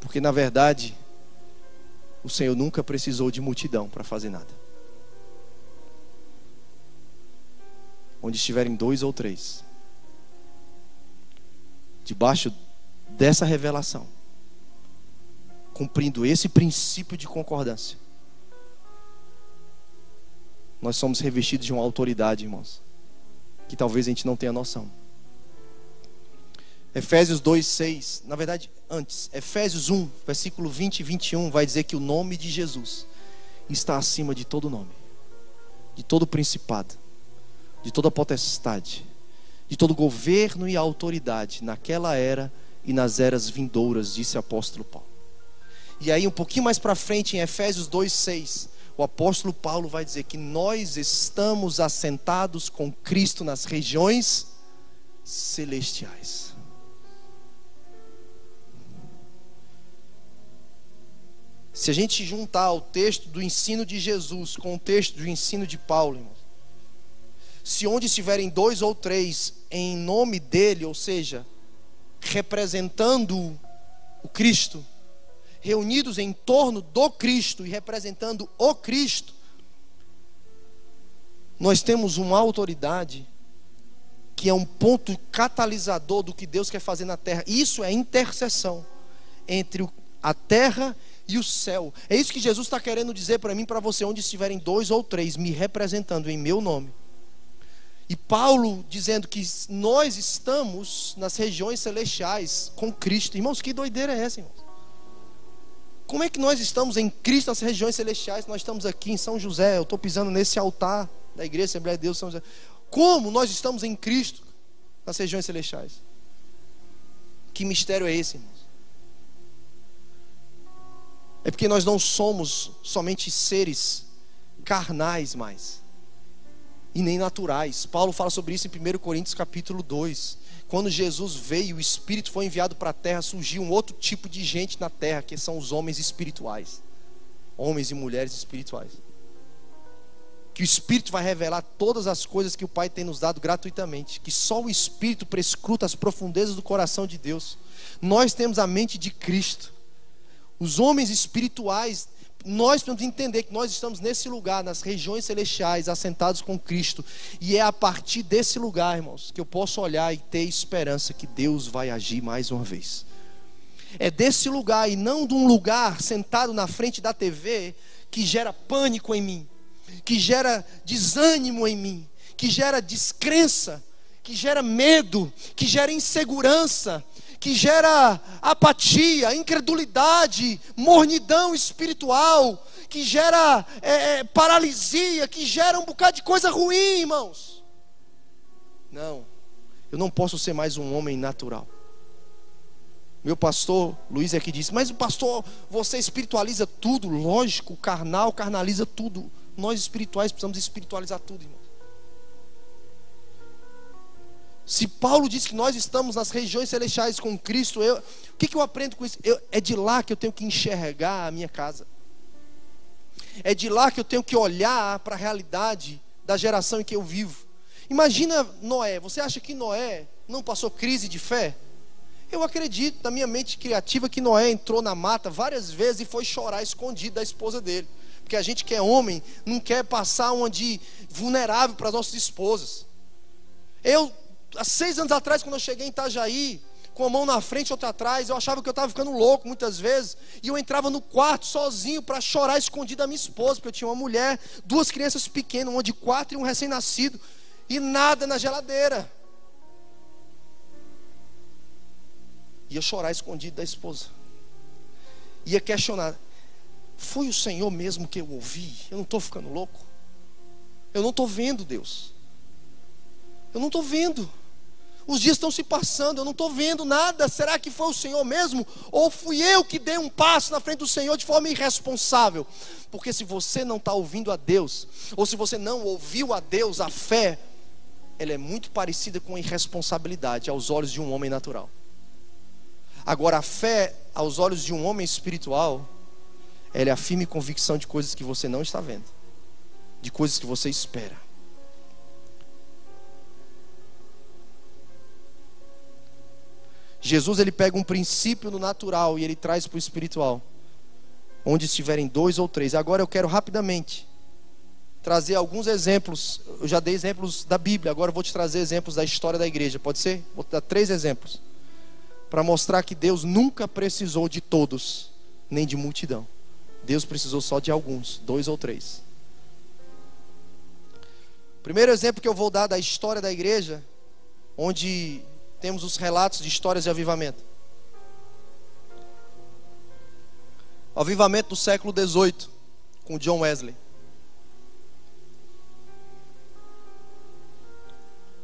Porque na verdade, o Senhor nunca precisou de multidão para fazer nada. Onde estiverem dois ou três, debaixo dessa revelação, cumprindo esse princípio de concordância, nós somos revestidos de uma autoridade, irmãos, que talvez a gente não tenha noção. Efésios 2, 6, na verdade, antes, Efésios 1, versículo 20 e 21, vai dizer que o nome de Jesus está acima de todo nome, de todo principado, de toda potestade, de todo governo e autoridade naquela era e nas eras vindouras, disse o apóstolo Paulo. E aí, um pouquinho mais para frente, em Efésios 2, 6, o apóstolo Paulo vai dizer que nós estamos assentados com Cristo nas regiões celestiais. Se a gente juntar o texto do ensino de Jesus com o texto do ensino de Paulo, irmãos, se onde estiverem dois ou três em nome dele, ou seja, representando o Cristo, reunidos em torno do Cristo e representando o Cristo, nós temos uma autoridade que é um ponto catalisador do que Deus quer fazer na terra. Isso é intercessão entre a terra e o céu. É isso que Jesus está querendo dizer para mim, para você, onde estiverem dois ou três me representando em meu nome. E Paulo dizendo que nós estamos nas regiões celestiais com Cristo. Irmãos, que doideira é essa, irmãos? Como é que nós estamos em Cristo nas regiões celestiais? Nós estamos aqui em São José, eu estou pisando nesse altar da igreja Assembleia de Deus São José. Como nós estamos em Cristo nas regiões celestiais? Que mistério é esse, irmãos? É porque nós não somos somente seres carnais mais e nem naturais. Paulo fala sobre isso em 1 Coríntios capítulo 2. Quando Jesus veio, o Espírito foi enviado para a terra, surgiu um outro tipo de gente na terra, que são os homens espirituais. Homens e mulheres espirituais. Que o Espírito vai revelar todas as coisas que o Pai tem nos dado gratuitamente. Que só o Espírito prescruta as profundezas do coração de Deus. Nós temos a mente de Cristo. Os homens espirituais, nós precisamos entender que nós estamos nesse lugar, nas regiões celestiais, assentados com Cristo. E é a partir desse lugar, irmãos, que eu posso olhar e ter esperança que Deus vai agir mais uma vez. É desse lugar e não de um lugar sentado na frente da TV que gera pânico em mim, que gera desânimo em mim, que gera descrença, que gera medo, que gera insegurança, que gera apatia, incredulidade, mornidão espiritual, que gera é, é, paralisia, que gera um bocado de coisa ruim, irmãos. Não, eu não posso ser mais um homem natural. Meu pastor Luiz aqui disse: Mas o pastor, você espiritualiza tudo, lógico, carnal carnaliza tudo. Nós espirituais precisamos espiritualizar tudo, irmão. Se Paulo diz que nós estamos nas regiões celestiais com Cristo, eu, o que, que eu aprendo com isso? Eu, é de lá que eu tenho que enxergar a minha casa. É de lá que eu tenho que olhar para a realidade da geração em que eu vivo. Imagina Noé. Você acha que Noé não passou crise de fé? Eu acredito, na minha mente criativa, que Noé entrou na mata várias vezes e foi chorar escondido da esposa dele. Porque a gente que é homem não quer passar uma de vulnerável para as nossas esposas. Eu há seis anos atrás, quando eu cheguei em Itajaí, com a mão na frente e outra atrás, eu achava que eu estava ficando louco muitas vezes, e eu entrava no quarto sozinho para chorar escondido da minha esposa, porque eu tinha uma mulher, duas crianças pequenas, uma de quatro e um recém-nascido, e nada na geladeira. Ia chorar escondido da esposa. Ia questionar: foi o Senhor mesmo que eu ouvi? Eu não estou ficando louco? Eu não estou vendo Deus. Eu não estou vendo. Os dias estão se passando, eu não estou vendo nada. Será que foi o Senhor mesmo? Ou fui eu que dei um passo na frente do Senhor de forma irresponsável? Porque se você não está ouvindo a Deus, ou se você não ouviu a Deus, a fé, ela é muito parecida com a irresponsabilidade aos olhos de um homem natural. Agora, a fé, aos olhos de um homem espiritual, ela é a firme convicção de coisas que você não está vendo, de coisas que você espera. Jesus ele pega um princípio no natural e ele traz para o espiritual. onde estiverem dois ou três. Agora eu quero rapidamente trazer alguns exemplos. Eu já dei exemplos da Bíblia, agora eu vou te trazer exemplos da história da igreja. Pode ser? Vou te dar três exemplos. Para mostrar que Deus nunca precisou de todos, nem de multidão. Deus precisou só de alguns, dois ou três. Primeiro exemplo que eu vou dar da história da igreja, onde temos os relatos de histórias de avivamento. O avivamento do século XVIII, com John Wesley.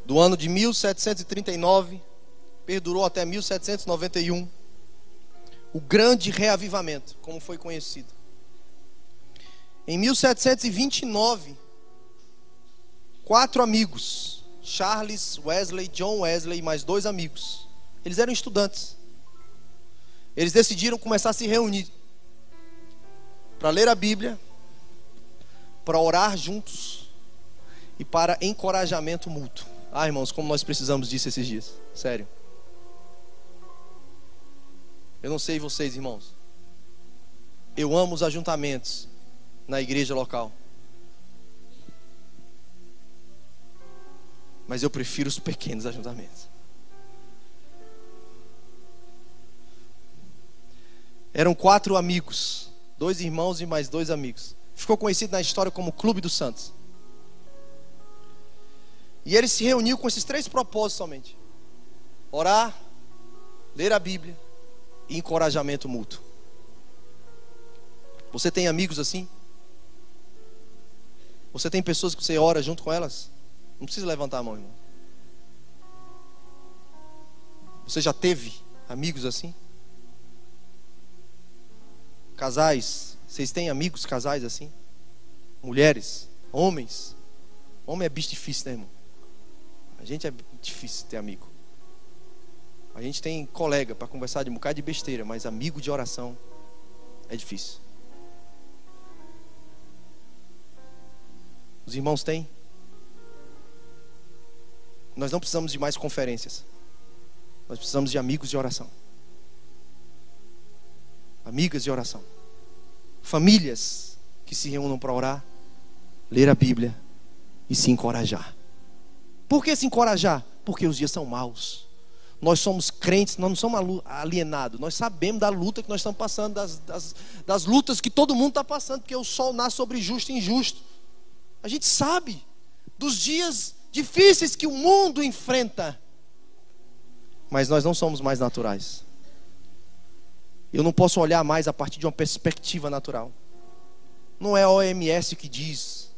Do ano de 1739, perdurou até 1791. O grande reavivamento, como foi conhecido. Em 1729, quatro amigos, Charles, Wesley, John Wesley e mais dois amigos, eles eram estudantes. Eles decidiram começar a se reunir para ler a Bíblia, para orar juntos e para encorajamento mútuo. Ah, irmãos, como nós precisamos disso esses dias. Sério. Eu não sei vocês, irmãos. Eu amo os ajuntamentos na igreja local. Mas eu prefiro os pequenos ajuntamentos. Eram quatro amigos Dois irmãos e mais dois amigos. Ficou conhecido na história como Clube dos Santos. E ele se reuniu com esses três propósitos somente: orar, ler a Bíblia e encorajamento mútuo. Você tem amigos assim? Você tem pessoas que você ora junto com elas? Não precisa levantar a mão, irmão. Você já teve amigos assim? Casais, vocês têm amigos casais assim? Mulheres, homens. Homem é bicho difícil, né, irmão? A gente é difícil ter amigo. A gente tem colega para conversar de um bocado de besteira, mas amigo de oração é difícil. Os irmãos têm? Nós não precisamos de mais conferências. Nós precisamos de amigos de oração amigas de oração, famílias que se reúnam para orar, ler a Bíblia e se encorajar. Por que se encorajar? Porque os dias são maus. Nós somos crentes, nós não somos alienados. Nós sabemos da luta que nós estamos passando, das, das, das lutas que todo mundo está passando, porque o sol nasce sobre justo e injusto. A gente sabe dos dias difíceis que o mundo enfrenta. Mas nós não somos mais naturais. Eu não posso olhar mais a partir de uma perspectiva natural. Não é a OMS que diz.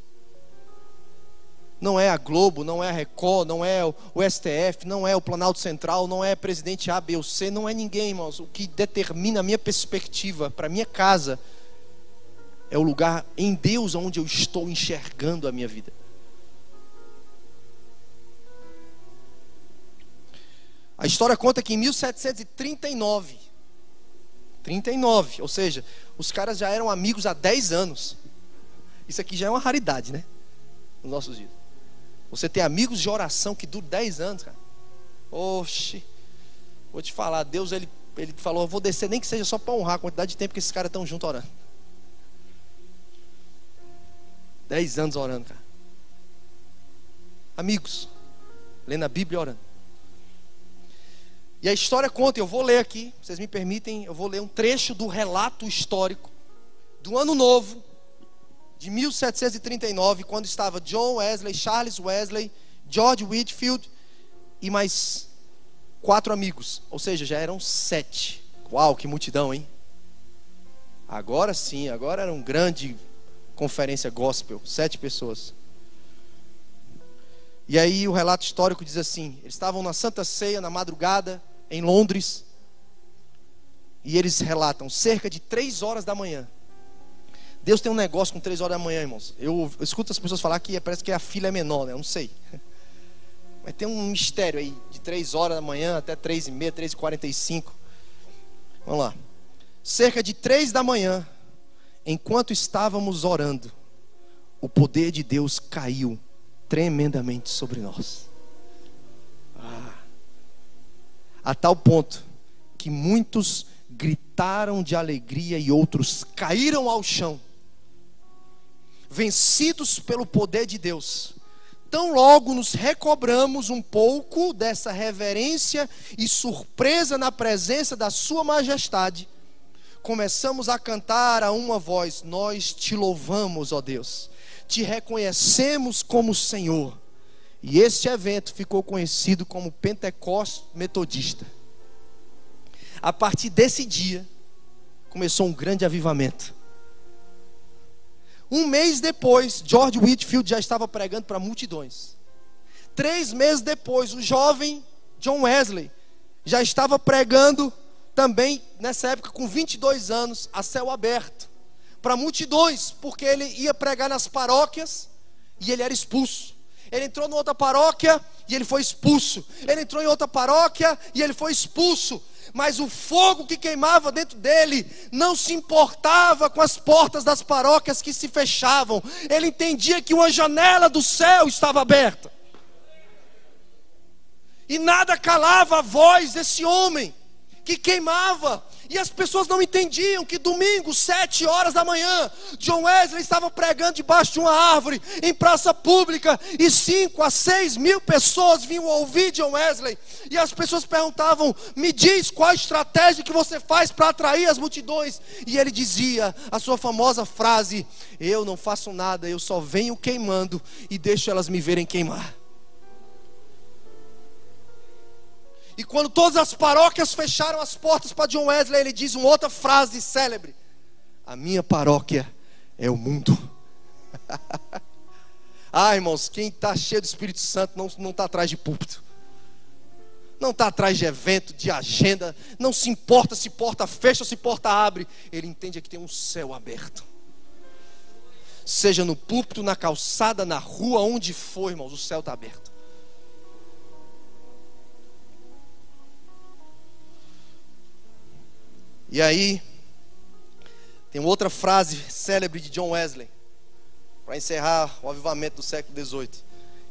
Não é a Globo, não é a Record, não é o STF, não é o Planalto Central, não é presidente A, B ou C, não é ninguém, irmãos. O que determina a minha perspectiva para minha casa é o lugar em Deus onde eu estou enxergando a minha vida. A história conta que em 1739, 39, ou seja, os caras já eram amigos há 10 anos. Isso aqui já é uma raridade, né? Nos nossos dias. Você tem amigos de oração que duram 10 anos, cara. Oxi. Vou te falar, Deus ele, ele falou, eu vou descer nem que seja só para honrar a quantidade de tempo que esses caras estão juntos orando. 10 anos orando, cara. Amigos, lendo a Bíblia orando. E a história conta, eu vou ler aqui, vocês me permitem, eu vou ler um trecho do relato histórico do ano novo de 1739, quando estava John Wesley, Charles Wesley, George Whitfield e mais quatro amigos, ou seja, já eram sete. Uau, que multidão, hein? Agora sim, agora era uma grande conferência gospel, sete pessoas. E aí o relato histórico diz assim: eles estavam na Santa Ceia na madrugada, em Londres. E eles relatam, cerca de três horas da manhã. Deus tem um negócio com três horas da manhã, irmãos. Eu, eu escuto as pessoas falar que parece que a filha é menor, né? Eu não sei. *laughs* Mas tem um mistério aí, de três horas da manhã até três e meia, três e quarenta e cinco. Vamos lá. Cerca de três da manhã, enquanto estávamos orando, o poder de Deus caiu tremendamente sobre nós. A tal ponto que muitos gritaram de alegria e outros caíram ao chão, vencidos pelo poder de Deus. Tão logo nos recobramos um pouco dessa reverência e surpresa na presença da Sua Majestade, começamos a cantar a uma voz: Nós te louvamos, ó Deus, te reconhecemos como Senhor. E este evento ficou conhecido como Pentecostes Metodista. A partir desse dia, começou um grande avivamento. Um mês depois, George Whitfield já estava pregando para multidões. Três meses depois, o jovem John Wesley já estava pregando também nessa época com 22 anos a céu aberto para multidões, porque ele ia pregar nas paróquias e ele era expulso. Ele entrou em outra paróquia e ele foi expulso. Ele entrou em outra paróquia e ele foi expulso. Mas o fogo que queimava dentro dele não se importava com as portas das paróquias que se fechavam, ele entendia que uma janela do céu estava aberta, e nada calava a voz desse homem que queimava, e as pessoas não entendiam que domingo, sete horas da manhã, John Wesley estava pregando debaixo de uma árvore, em praça pública, e cinco a seis mil pessoas vinham ouvir John Wesley. E as pessoas perguntavam: Me diz qual a estratégia que você faz para atrair as multidões. E ele dizia a sua famosa frase: Eu não faço nada, eu só venho queimando e deixo elas me verem queimar. E quando todas as paróquias fecharam as portas para John Wesley, ele diz uma outra frase célebre: A minha paróquia é o mundo. *laughs* ah, irmãos, quem está cheio do Espírito Santo não está atrás de púlpito. Não está atrás de evento, de agenda. Não se importa se porta fecha ou se porta abre. Ele entende que tem um céu aberto. Seja no púlpito, na calçada, na rua, onde for, irmãos, o céu está aberto. E aí, tem outra frase célebre de John Wesley, para encerrar o avivamento do século XVIII,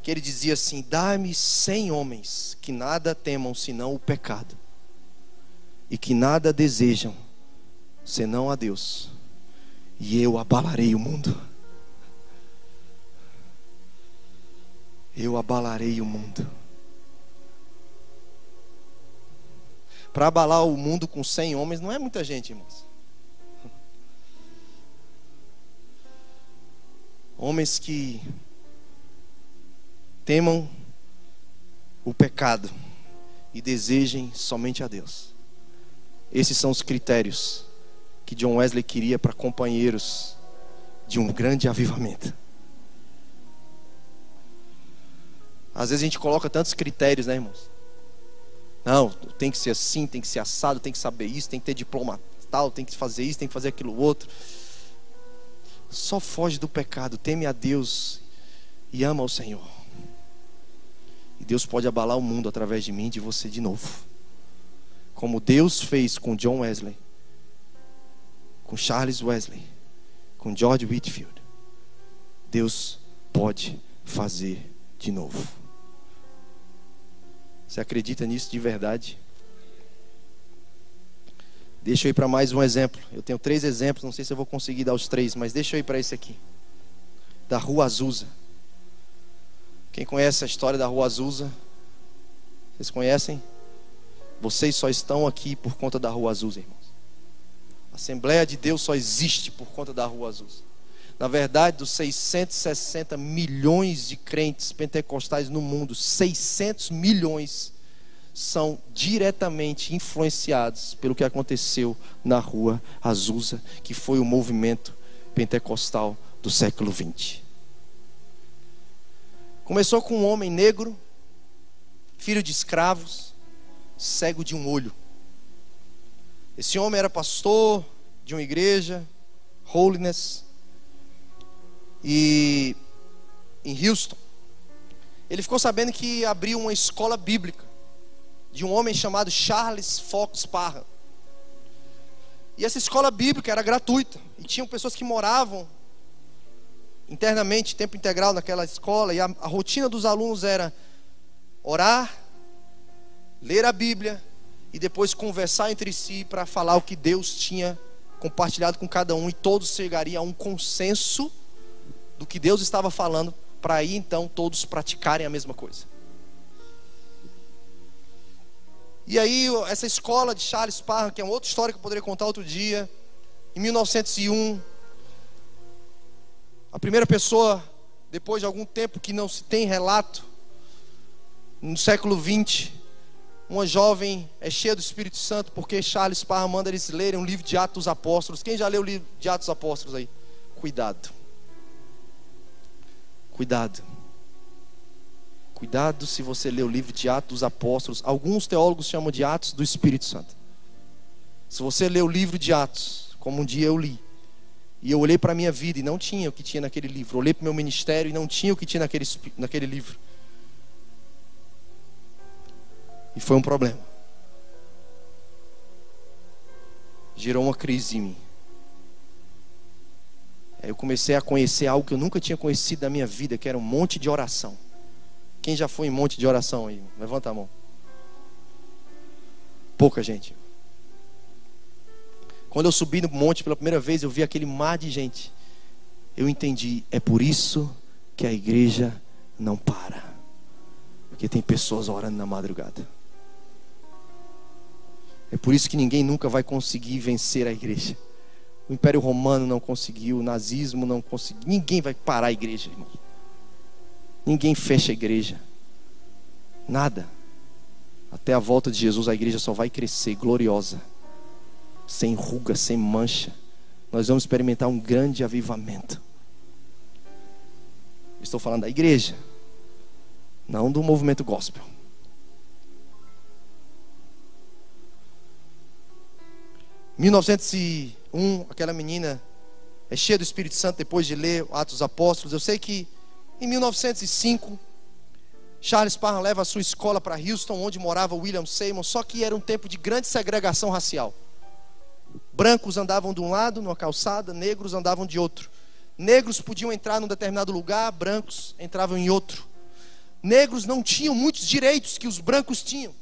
que ele dizia assim: Dá-me cem homens que nada temam senão o pecado, e que nada desejam senão a Deus, e eu abalarei o mundo. Eu abalarei o mundo. Para abalar o mundo com 100 homens não é muita gente, irmãos. *laughs* Homens que temam o pecado e desejem somente a Deus. Esses são os critérios que John Wesley queria para companheiros de um grande avivamento. Às vezes a gente coloca tantos critérios, né, irmãos? Não, tem que ser assim, tem que ser assado, tem que saber isso, tem que ter diploma tal, tem que fazer isso, tem que fazer aquilo outro. Só foge do pecado, teme a Deus e ama o Senhor. E Deus pode abalar o mundo através de mim e de você de novo. Como Deus fez com John Wesley, com Charles Wesley, com George Whitfield. Deus pode fazer de novo. Você acredita nisso de verdade? Deixa eu ir para mais um exemplo. Eu tenho três exemplos, não sei se eu vou conseguir dar os três, mas deixa eu ir para esse aqui. Da Rua Azusa. Quem conhece a história da Rua Azusa? Vocês conhecem? Vocês só estão aqui por conta da Rua Azusa, irmãos. A Assembleia de Deus só existe por conta da Rua Azusa. Na verdade, dos 660 milhões de crentes pentecostais no mundo, 600 milhões são diretamente influenciados pelo que aconteceu na rua Azusa, que foi o movimento pentecostal do século 20. Começou com um homem negro, filho de escravos, cego de um olho. Esse homem era pastor de uma igreja, holiness, e em Houston, ele ficou sabendo que abriu uma escola bíblica de um homem chamado Charles Fox Parra. E essa escola bíblica era gratuita e tinham pessoas que moravam internamente, tempo integral naquela escola e a, a rotina dos alunos era orar, ler a Bíblia e depois conversar entre si para falar o que Deus tinha compartilhado com cada um e todos chegariam a um consenso do que Deus estava falando para aí então todos praticarem a mesma coisa. E aí essa escola de Charles Parham, que é uma outra história que eu poderia contar outro dia, em 1901, a primeira pessoa depois de algum tempo que não se tem relato, no século 20, uma jovem é cheia do Espírito Santo, porque Charles Parham manda eles lerem um livro de Atos Apóstolos. Quem já leu o livro de Atos Apóstolos aí? Cuidado. Cuidado. Cuidado se você ler o livro de Atos dos Apóstolos. Alguns teólogos chamam de Atos do Espírito Santo. Se você ler o livro de Atos, como um dia eu li, e eu olhei para a minha vida e não tinha o que tinha naquele livro, olhei para o meu ministério e não tinha o que tinha naquele, naquele livro. E foi um problema. Gerou uma crise em mim. Eu comecei a conhecer algo que eu nunca tinha conhecido da minha vida, que era um monte de oração. Quem já foi em monte de oração aí? Levanta a mão. Pouca gente. Quando eu subi no monte pela primeira vez, eu vi aquele mar de gente. Eu entendi, é por isso que a igreja não para. Porque tem pessoas orando na madrugada. É por isso que ninguém nunca vai conseguir vencer a igreja. O Império Romano não conseguiu, o nazismo não conseguiu. Ninguém vai parar a igreja, irmão. Ninguém fecha a igreja. Nada. Até a volta de Jesus, a igreja só vai crescer gloriosa, sem ruga, sem mancha. Nós vamos experimentar um grande avivamento. Estou falando da igreja, não do movimento gospel. 1901, aquela menina é cheia do Espírito Santo depois de ler Atos dos Apóstolos. Eu sei que em 1905, Charles Parham leva a sua escola para Houston, onde morava William Seymour, só que era um tempo de grande segregação racial. Brancos andavam de um lado, numa calçada, negros andavam de outro. Negros podiam entrar num determinado lugar, brancos entravam em outro. Negros não tinham muitos direitos que os brancos tinham.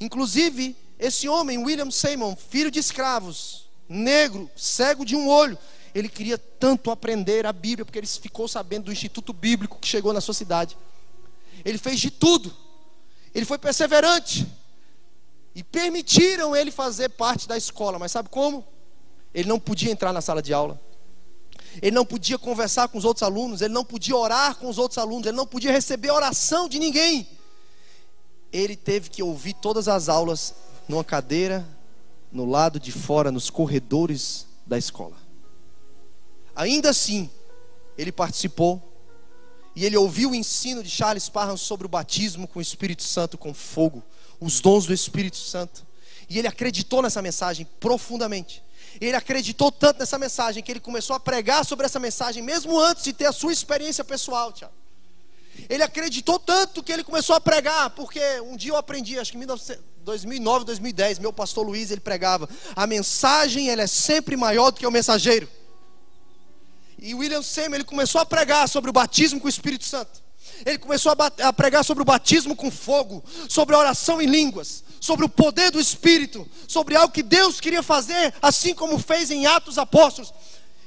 Inclusive, esse homem, William Seymour, filho de escravos, negro, cego de um olho, ele queria tanto aprender a Bíblia, porque ele ficou sabendo do instituto bíblico que chegou na sua cidade. Ele fez de tudo, ele foi perseverante, e permitiram ele fazer parte da escola, mas sabe como? Ele não podia entrar na sala de aula, ele não podia conversar com os outros alunos, ele não podia orar com os outros alunos, ele não podia receber oração de ninguém. Ele teve que ouvir todas as aulas numa cadeira no lado de fora, nos corredores da escola. Ainda assim, ele participou e ele ouviu o ensino de Charles Parham sobre o batismo com o Espírito Santo com fogo, os dons do Espírito Santo. E ele acreditou nessa mensagem profundamente. Ele acreditou tanto nessa mensagem que ele começou a pregar sobre essa mensagem mesmo antes de ter a sua experiência pessoal, Tiago. Ele acreditou tanto que ele começou a pregar, porque um dia eu aprendi, acho que em 2009, 2010, meu pastor Luiz, ele pregava, a mensagem ela é sempre maior do que o mensageiro. E William Seymour, ele começou a pregar sobre o batismo com o Espírito Santo. Ele começou a, a pregar sobre o batismo com fogo, sobre a oração em línguas, sobre o poder do Espírito, sobre algo que Deus queria fazer, assim como fez em Atos Apóstolos.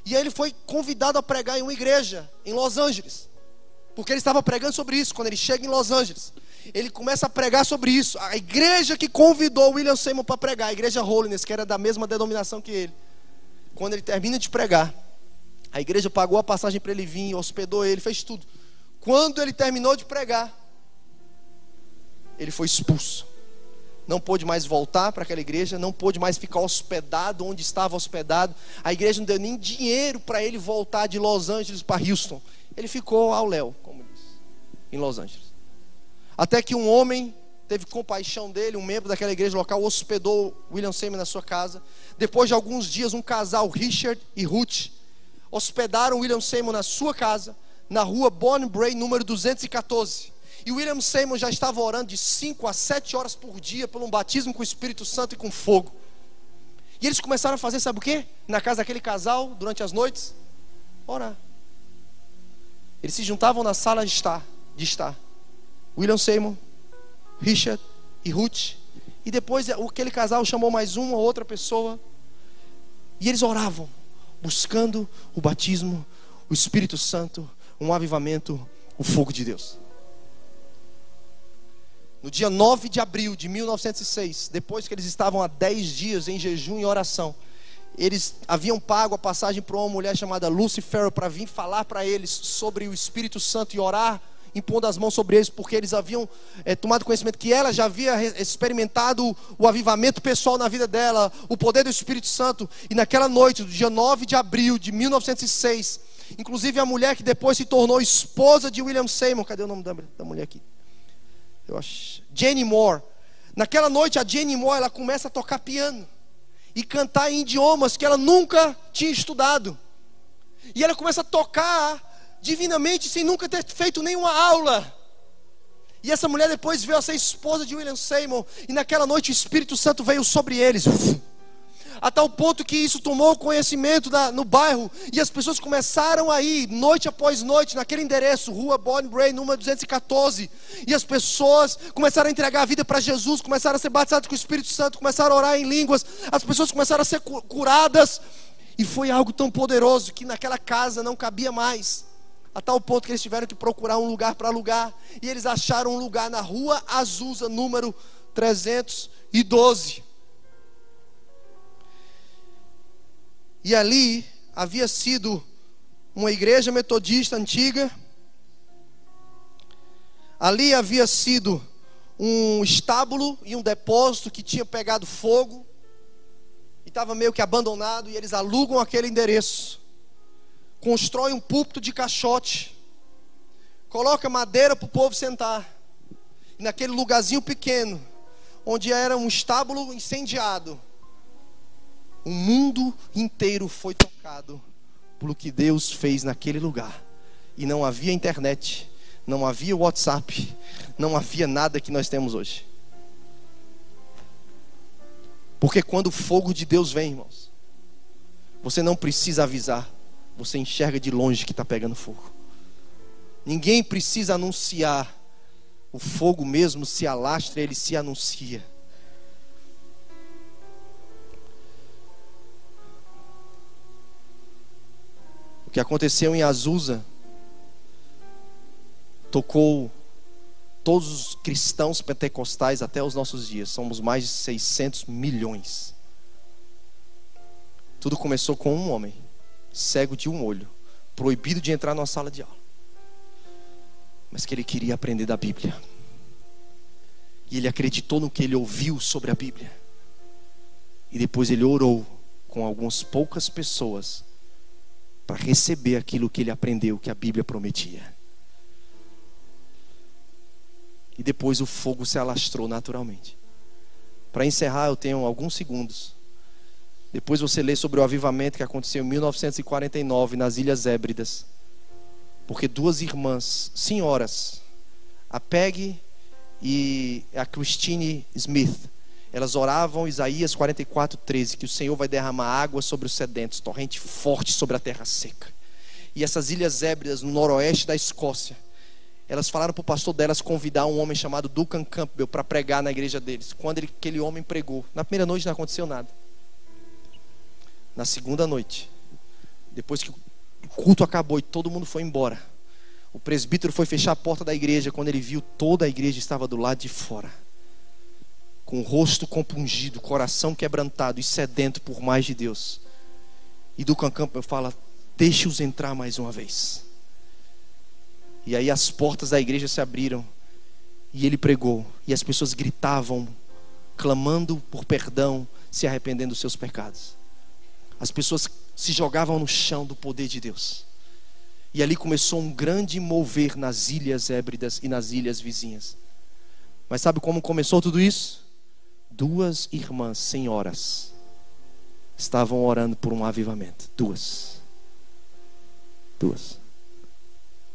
E aí ele foi convidado a pregar em uma igreja em Los Angeles. Porque ele estava pregando sobre isso quando ele chega em Los Angeles. Ele começa a pregar sobre isso. A igreja que convidou William Seymour para pregar, a igreja Holiness, que era da mesma denominação que ele. Quando ele termina de pregar, a igreja pagou a passagem para ele vir, hospedou ele, fez tudo. Quando ele terminou de pregar, ele foi expulso. Não pôde mais voltar para aquela igreja, não pôde mais ficar hospedado onde estava hospedado. A igreja não deu nem dinheiro para ele voltar de Los Angeles para Houston. Ele ficou ao léu, como diz, em Los Angeles. Até que um homem teve compaixão dele, um membro daquela igreja local, hospedou William Seymour na sua casa. Depois de alguns dias, um casal, Richard e Ruth, hospedaram William Seymour na sua casa, na rua Bonnie Bray, número 214. E William Seymour já estava orando de 5 a 7 horas por dia por um batismo com o Espírito Santo e com fogo. E eles começaram a fazer, sabe o que? Na casa daquele casal, durante as noites, orar. Eles se juntavam na sala de estar, de estar. William Seymour, Richard e Ruth. E depois aquele casal chamou mais uma outra pessoa. E eles oravam, buscando o batismo, o Espírito Santo, um avivamento, o fogo de Deus. No dia 9 de abril de 1906, depois que eles estavam há 10 dias em jejum e oração, eles haviam pago a passagem para uma mulher chamada Lucy Farrell para vir falar para eles sobre o Espírito Santo e orar impondo as mãos sobre eles, porque eles haviam é, tomado conhecimento que ela já havia experimentado o avivamento pessoal na vida dela, o poder do Espírito Santo. E naquela noite, do dia 9 de abril de 1906, inclusive a mulher que depois se tornou esposa de William Seymour, cadê o nome da, da mulher aqui? Eu acho, Jenny Moore. Naquela noite, a Jenny Moore ela começa a tocar piano e cantar em idiomas que ela nunca tinha estudado. E ela começa a tocar divinamente sem nunca ter feito nenhuma aula. E essa mulher depois veio a ser esposa de William Seymour. E naquela noite o Espírito Santo veio sobre eles. A tal ponto que isso tomou conhecimento da, no bairro. E as pessoas começaram a ir, noite após noite, naquele endereço, Rua Born Bray, número 214. E as pessoas começaram a entregar a vida para Jesus, começaram a ser batizadas com o Espírito Santo, começaram a orar em línguas. As pessoas começaram a ser curadas. E foi algo tão poderoso que naquela casa não cabia mais a tal ponto que eles tiveram que procurar um lugar para alugar, e eles acharam um lugar na rua Azusa, número 312. E ali havia sido uma igreja metodista antiga, ali havia sido um estábulo e um depósito que tinha pegado fogo, e estava meio que abandonado, e eles alugam aquele endereço constrói um púlpito de caixote, coloca madeira para o povo sentar, naquele lugarzinho pequeno, onde era um estábulo incendiado, o mundo inteiro foi tocado pelo que Deus fez naquele lugar. E não havia internet, não havia WhatsApp, não havia nada que nós temos hoje. Porque quando o fogo de Deus vem, irmãos, você não precisa avisar você enxerga de longe que está pegando fogo. Ninguém precisa anunciar. O fogo mesmo se alastra, ele se anuncia. O que aconteceu em Azusa tocou todos os cristãos pentecostais até os nossos dias. Somos mais de 600 milhões. Tudo começou com um homem cego de um olho, proibido de entrar numa sala de aula, mas que ele queria aprender da Bíblia. E ele acreditou no que ele ouviu sobre a Bíblia. E depois ele orou com algumas poucas pessoas para receber aquilo que ele aprendeu que a Bíblia prometia. E depois o fogo se alastrou naturalmente. Para encerrar, eu tenho alguns segundos. Depois você lê sobre o avivamento que aconteceu em 1949 nas Ilhas Hébridas. Porque duas irmãs, senhoras, a Peggy e a Christine Smith, elas oravam Isaías 44, 13, que o Senhor vai derramar água sobre os sedentos, torrente forte sobre a terra seca. E essas ilhas hébridas no noroeste da Escócia, elas falaram para o pastor delas convidar um homem chamado Duncan Campbell para pregar na igreja deles. Quando ele, aquele homem pregou, na primeira noite não aconteceu nada na segunda noite, depois que o culto acabou e todo mundo foi embora, o presbítero foi fechar a porta da igreja quando ele viu toda a igreja estava do lado de fora, com o rosto compungido, coração quebrantado e sedento por mais de Deus. E do Campbell fala: Deixe-os entrar mais uma vez. E aí as portas da igreja se abriram e ele pregou, e as pessoas gritavam, clamando por perdão, se arrependendo dos seus pecados as pessoas se jogavam no chão do poder de Deus. E ali começou um grande mover nas ilhas hébridas e nas ilhas vizinhas. Mas sabe como começou tudo isso? Duas irmãs senhoras estavam orando por um avivamento. Duas. Duas.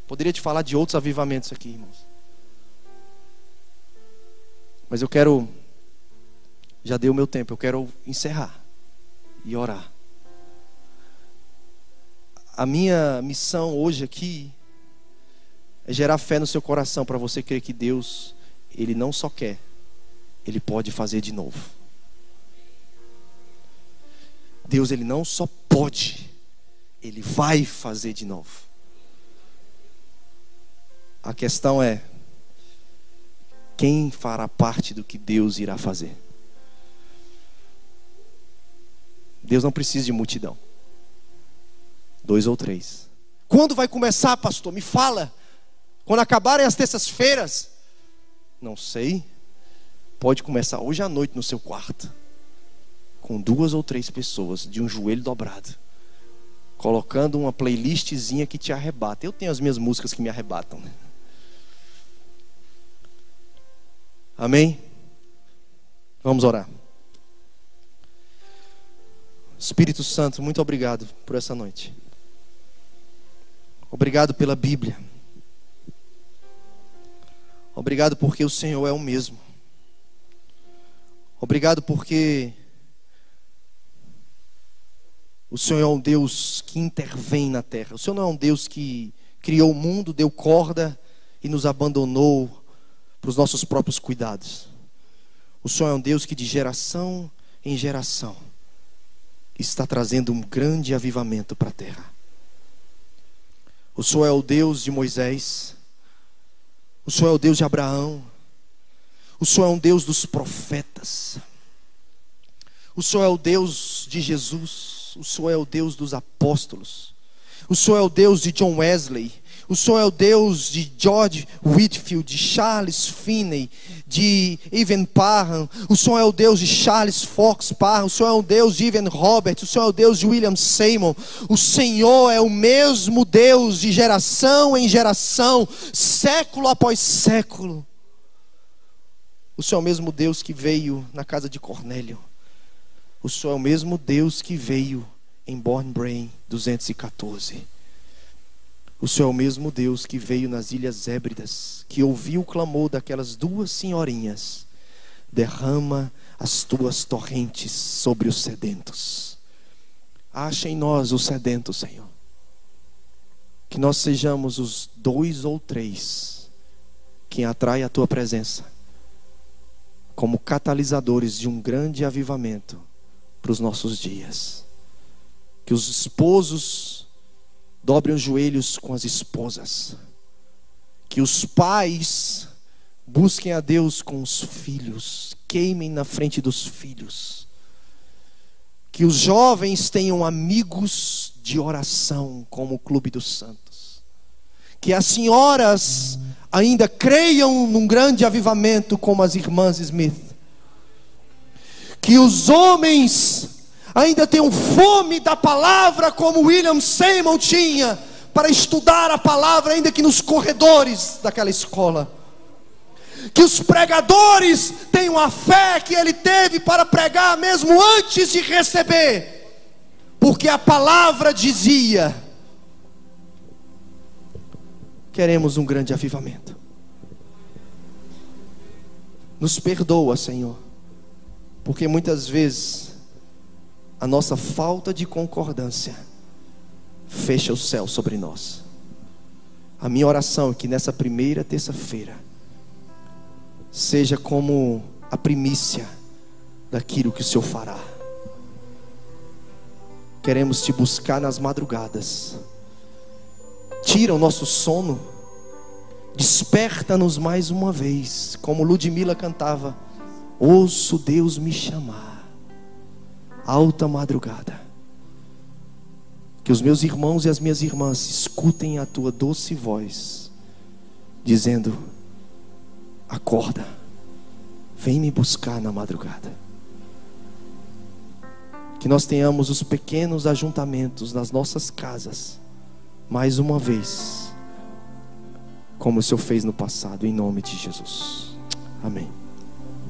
Poderia te falar de outros avivamentos aqui, irmãos. Mas eu quero. Já deu o meu tempo, eu quero encerrar e orar a minha missão hoje aqui é gerar fé no seu coração para você crer que Deus, Ele não só quer, Ele pode fazer de novo. Deus, Ele não só pode, Ele vai fazer de novo. A questão é: quem fará parte do que Deus irá fazer? Deus não precisa de multidão. Dois ou três. Quando vai começar, pastor? Me fala. Quando acabarem as terças-feiras? Não sei. Pode começar hoje à noite no seu quarto. Com duas ou três pessoas, de um joelho dobrado. Colocando uma playlistzinha que te arrebata. Eu tenho as minhas músicas que me arrebatam. Né? Amém? Vamos orar. Espírito Santo, muito obrigado por essa noite. Obrigado pela Bíblia. Obrigado porque o Senhor é o mesmo. Obrigado porque o Senhor é um Deus que intervém na terra. O Senhor não é um Deus que criou o mundo, deu corda e nos abandonou para os nossos próprios cuidados. O Senhor é um Deus que de geração em geração está trazendo um grande avivamento para a terra. O Senhor é o Deus de Moisés, o Senhor é o Deus de Abraão, o Senhor é um Deus dos profetas, o Senhor é o Deus de Jesus, o Senhor é o Deus dos apóstolos, o Senhor é o Deus de John Wesley, o Senhor é o Deus de George Whitfield, de Charles Finney, de Evan Parham. O Senhor é o Deus de Charles Fox Parham. O Senhor é o Deus de Evan Robert. O Senhor é o Deus de William Seymour. O Senhor é o mesmo Deus de geração em geração, século após século. O Senhor é o mesmo Deus que veio na casa de Cornélio. O Senhor é o mesmo Deus que veio em Born Brain 214. O Senhor é o mesmo Deus que veio nas Ilhas Hébridas, que ouviu o clamor daquelas duas senhorinhas. Derrama as tuas torrentes sobre os sedentos. Acha em nós o sedento, Senhor. Que nós sejamos os dois ou três que atrai a tua presença como catalisadores de um grande avivamento para os nossos dias. Que os esposos dobrem os joelhos com as esposas. Que os pais busquem a Deus com os filhos, queimem na frente dos filhos. Que os jovens tenham amigos de oração, como o Clube dos Santos. Que as senhoras ainda creiam num grande avivamento, como as irmãs Smith. Que os homens ainda tenham fome da palavra, como William Seymour tinha, para estudar a palavra, ainda que nos corredores daquela escola. Que os pregadores tenham a fé que ele teve para pregar, mesmo antes de receber, porque a palavra dizia: queremos um grande avivamento. Nos perdoa, Senhor, porque muitas vezes a nossa falta de concordância fecha o céu sobre nós. A minha oração é que nessa primeira terça-feira seja como a primícia daquilo que o Senhor fará. Queremos te buscar nas madrugadas. Tira o nosso sono. Desperta-nos mais uma vez, como Ludmila cantava: Ouço Deus me chamar alta madrugada. Que os meus irmãos e as minhas irmãs escutem a tua doce voz, dizendo: Acorda, vem me buscar na madrugada. Que nós tenhamos os pequenos ajuntamentos nas nossas casas, mais uma vez, como o Senhor fez no passado, em nome de Jesus. Amém.